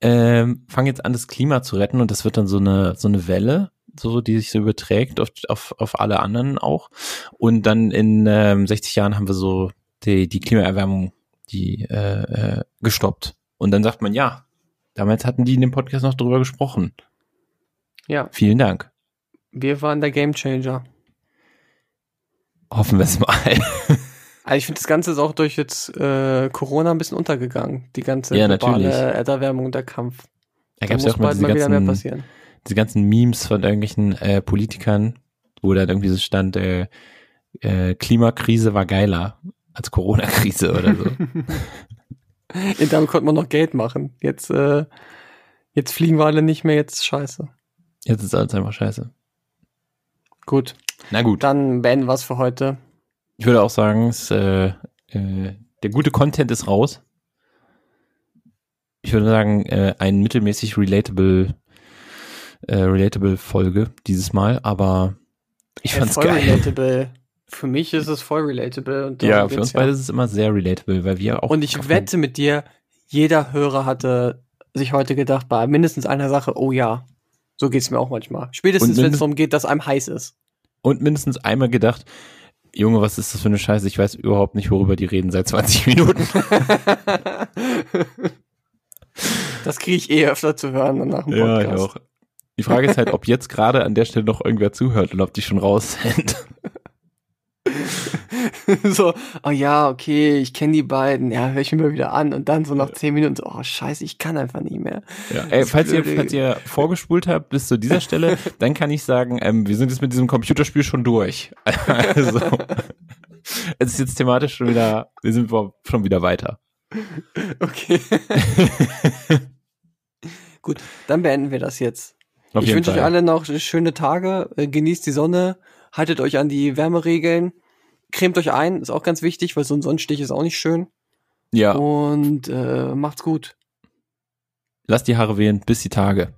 ähm, fangen jetzt an, das Klima zu retten und das wird dann so eine so eine Welle, so die sich so überträgt auf auf, auf alle anderen auch. Und dann in ähm, 60 Jahren haben wir so die die Klimaerwärmung die äh, äh, gestoppt. Und dann sagt man ja, damals hatten die in dem Podcast noch drüber gesprochen. Ja, Vielen Dank. Wir waren der Gamechanger. Hoffen wir es mal. Also ich finde, das Ganze ist auch durch jetzt äh, Corona ein bisschen untergegangen. Die ganze Ja, globale. Erderwärmung und der Kampf. Da Da gab es ja auch mal diese mal wieder mehr ganzen, passieren. diese ganzen Memes von irgendwelchen äh, Politikern, wo dann irgendwie so stand, äh, äh, Klimakrise war geiler als Corona-Krise oder so. Und damit konnte man noch Geld machen. Jetzt, äh, jetzt fliegen wir alle nicht mehr, jetzt scheiße. Jetzt ist alles einfach scheiße. Gut, Na gut. dann beenden wir für heute. Ich würde auch sagen, es, äh, äh, der gute Content ist raus. Ich würde sagen, äh, ein mittelmäßig relatable, äh, relatable Folge dieses Mal, aber ich fand's voll geil. relatable. Für mich ist es voll relatable. Und Ja, für uns beide ist es immer sehr relatable, weil wir auch. Und ich wette mit dir, jeder Hörer hatte sich heute gedacht, bei mindestens einer Sache, oh ja, so geht's mir auch manchmal. Spätestens, Und wenn es darum geht, dass einem heiß ist. Und mindestens einmal gedacht, Junge, was ist das für eine Scheiße? Ich weiß überhaupt nicht, worüber die reden seit 20 Minuten. Das kriege ich eh öfter zu hören nach dem ja, Podcast. ich auch. Die Frage ist halt, ob jetzt gerade an der Stelle noch irgendwer zuhört oder ob die schon raus sind. so, oh ja, okay, ich kenne die beiden, ja, höre ich mir mal wieder an und dann so nach zehn Minuten so, oh scheiße, ich kann einfach nicht mehr. Ja, ey, falls, ihr, falls ihr vorgespult habt bis zu dieser Stelle, dann kann ich sagen, ähm, wir sind jetzt mit diesem Computerspiel schon durch. also, es ist jetzt thematisch schon wieder, wir sind schon wieder weiter. Okay. Gut, dann beenden wir das jetzt. Auf ich wünsche euch alle noch schöne Tage, äh, genießt die Sonne, haltet euch an die Wärmeregeln, cremt euch ein, ist auch ganz wichtig, weil so ein Sonnenstich ist auch nicht schön. Ja. Und äh, macht's gut. Lasst die Haare wehen, bis die Tage.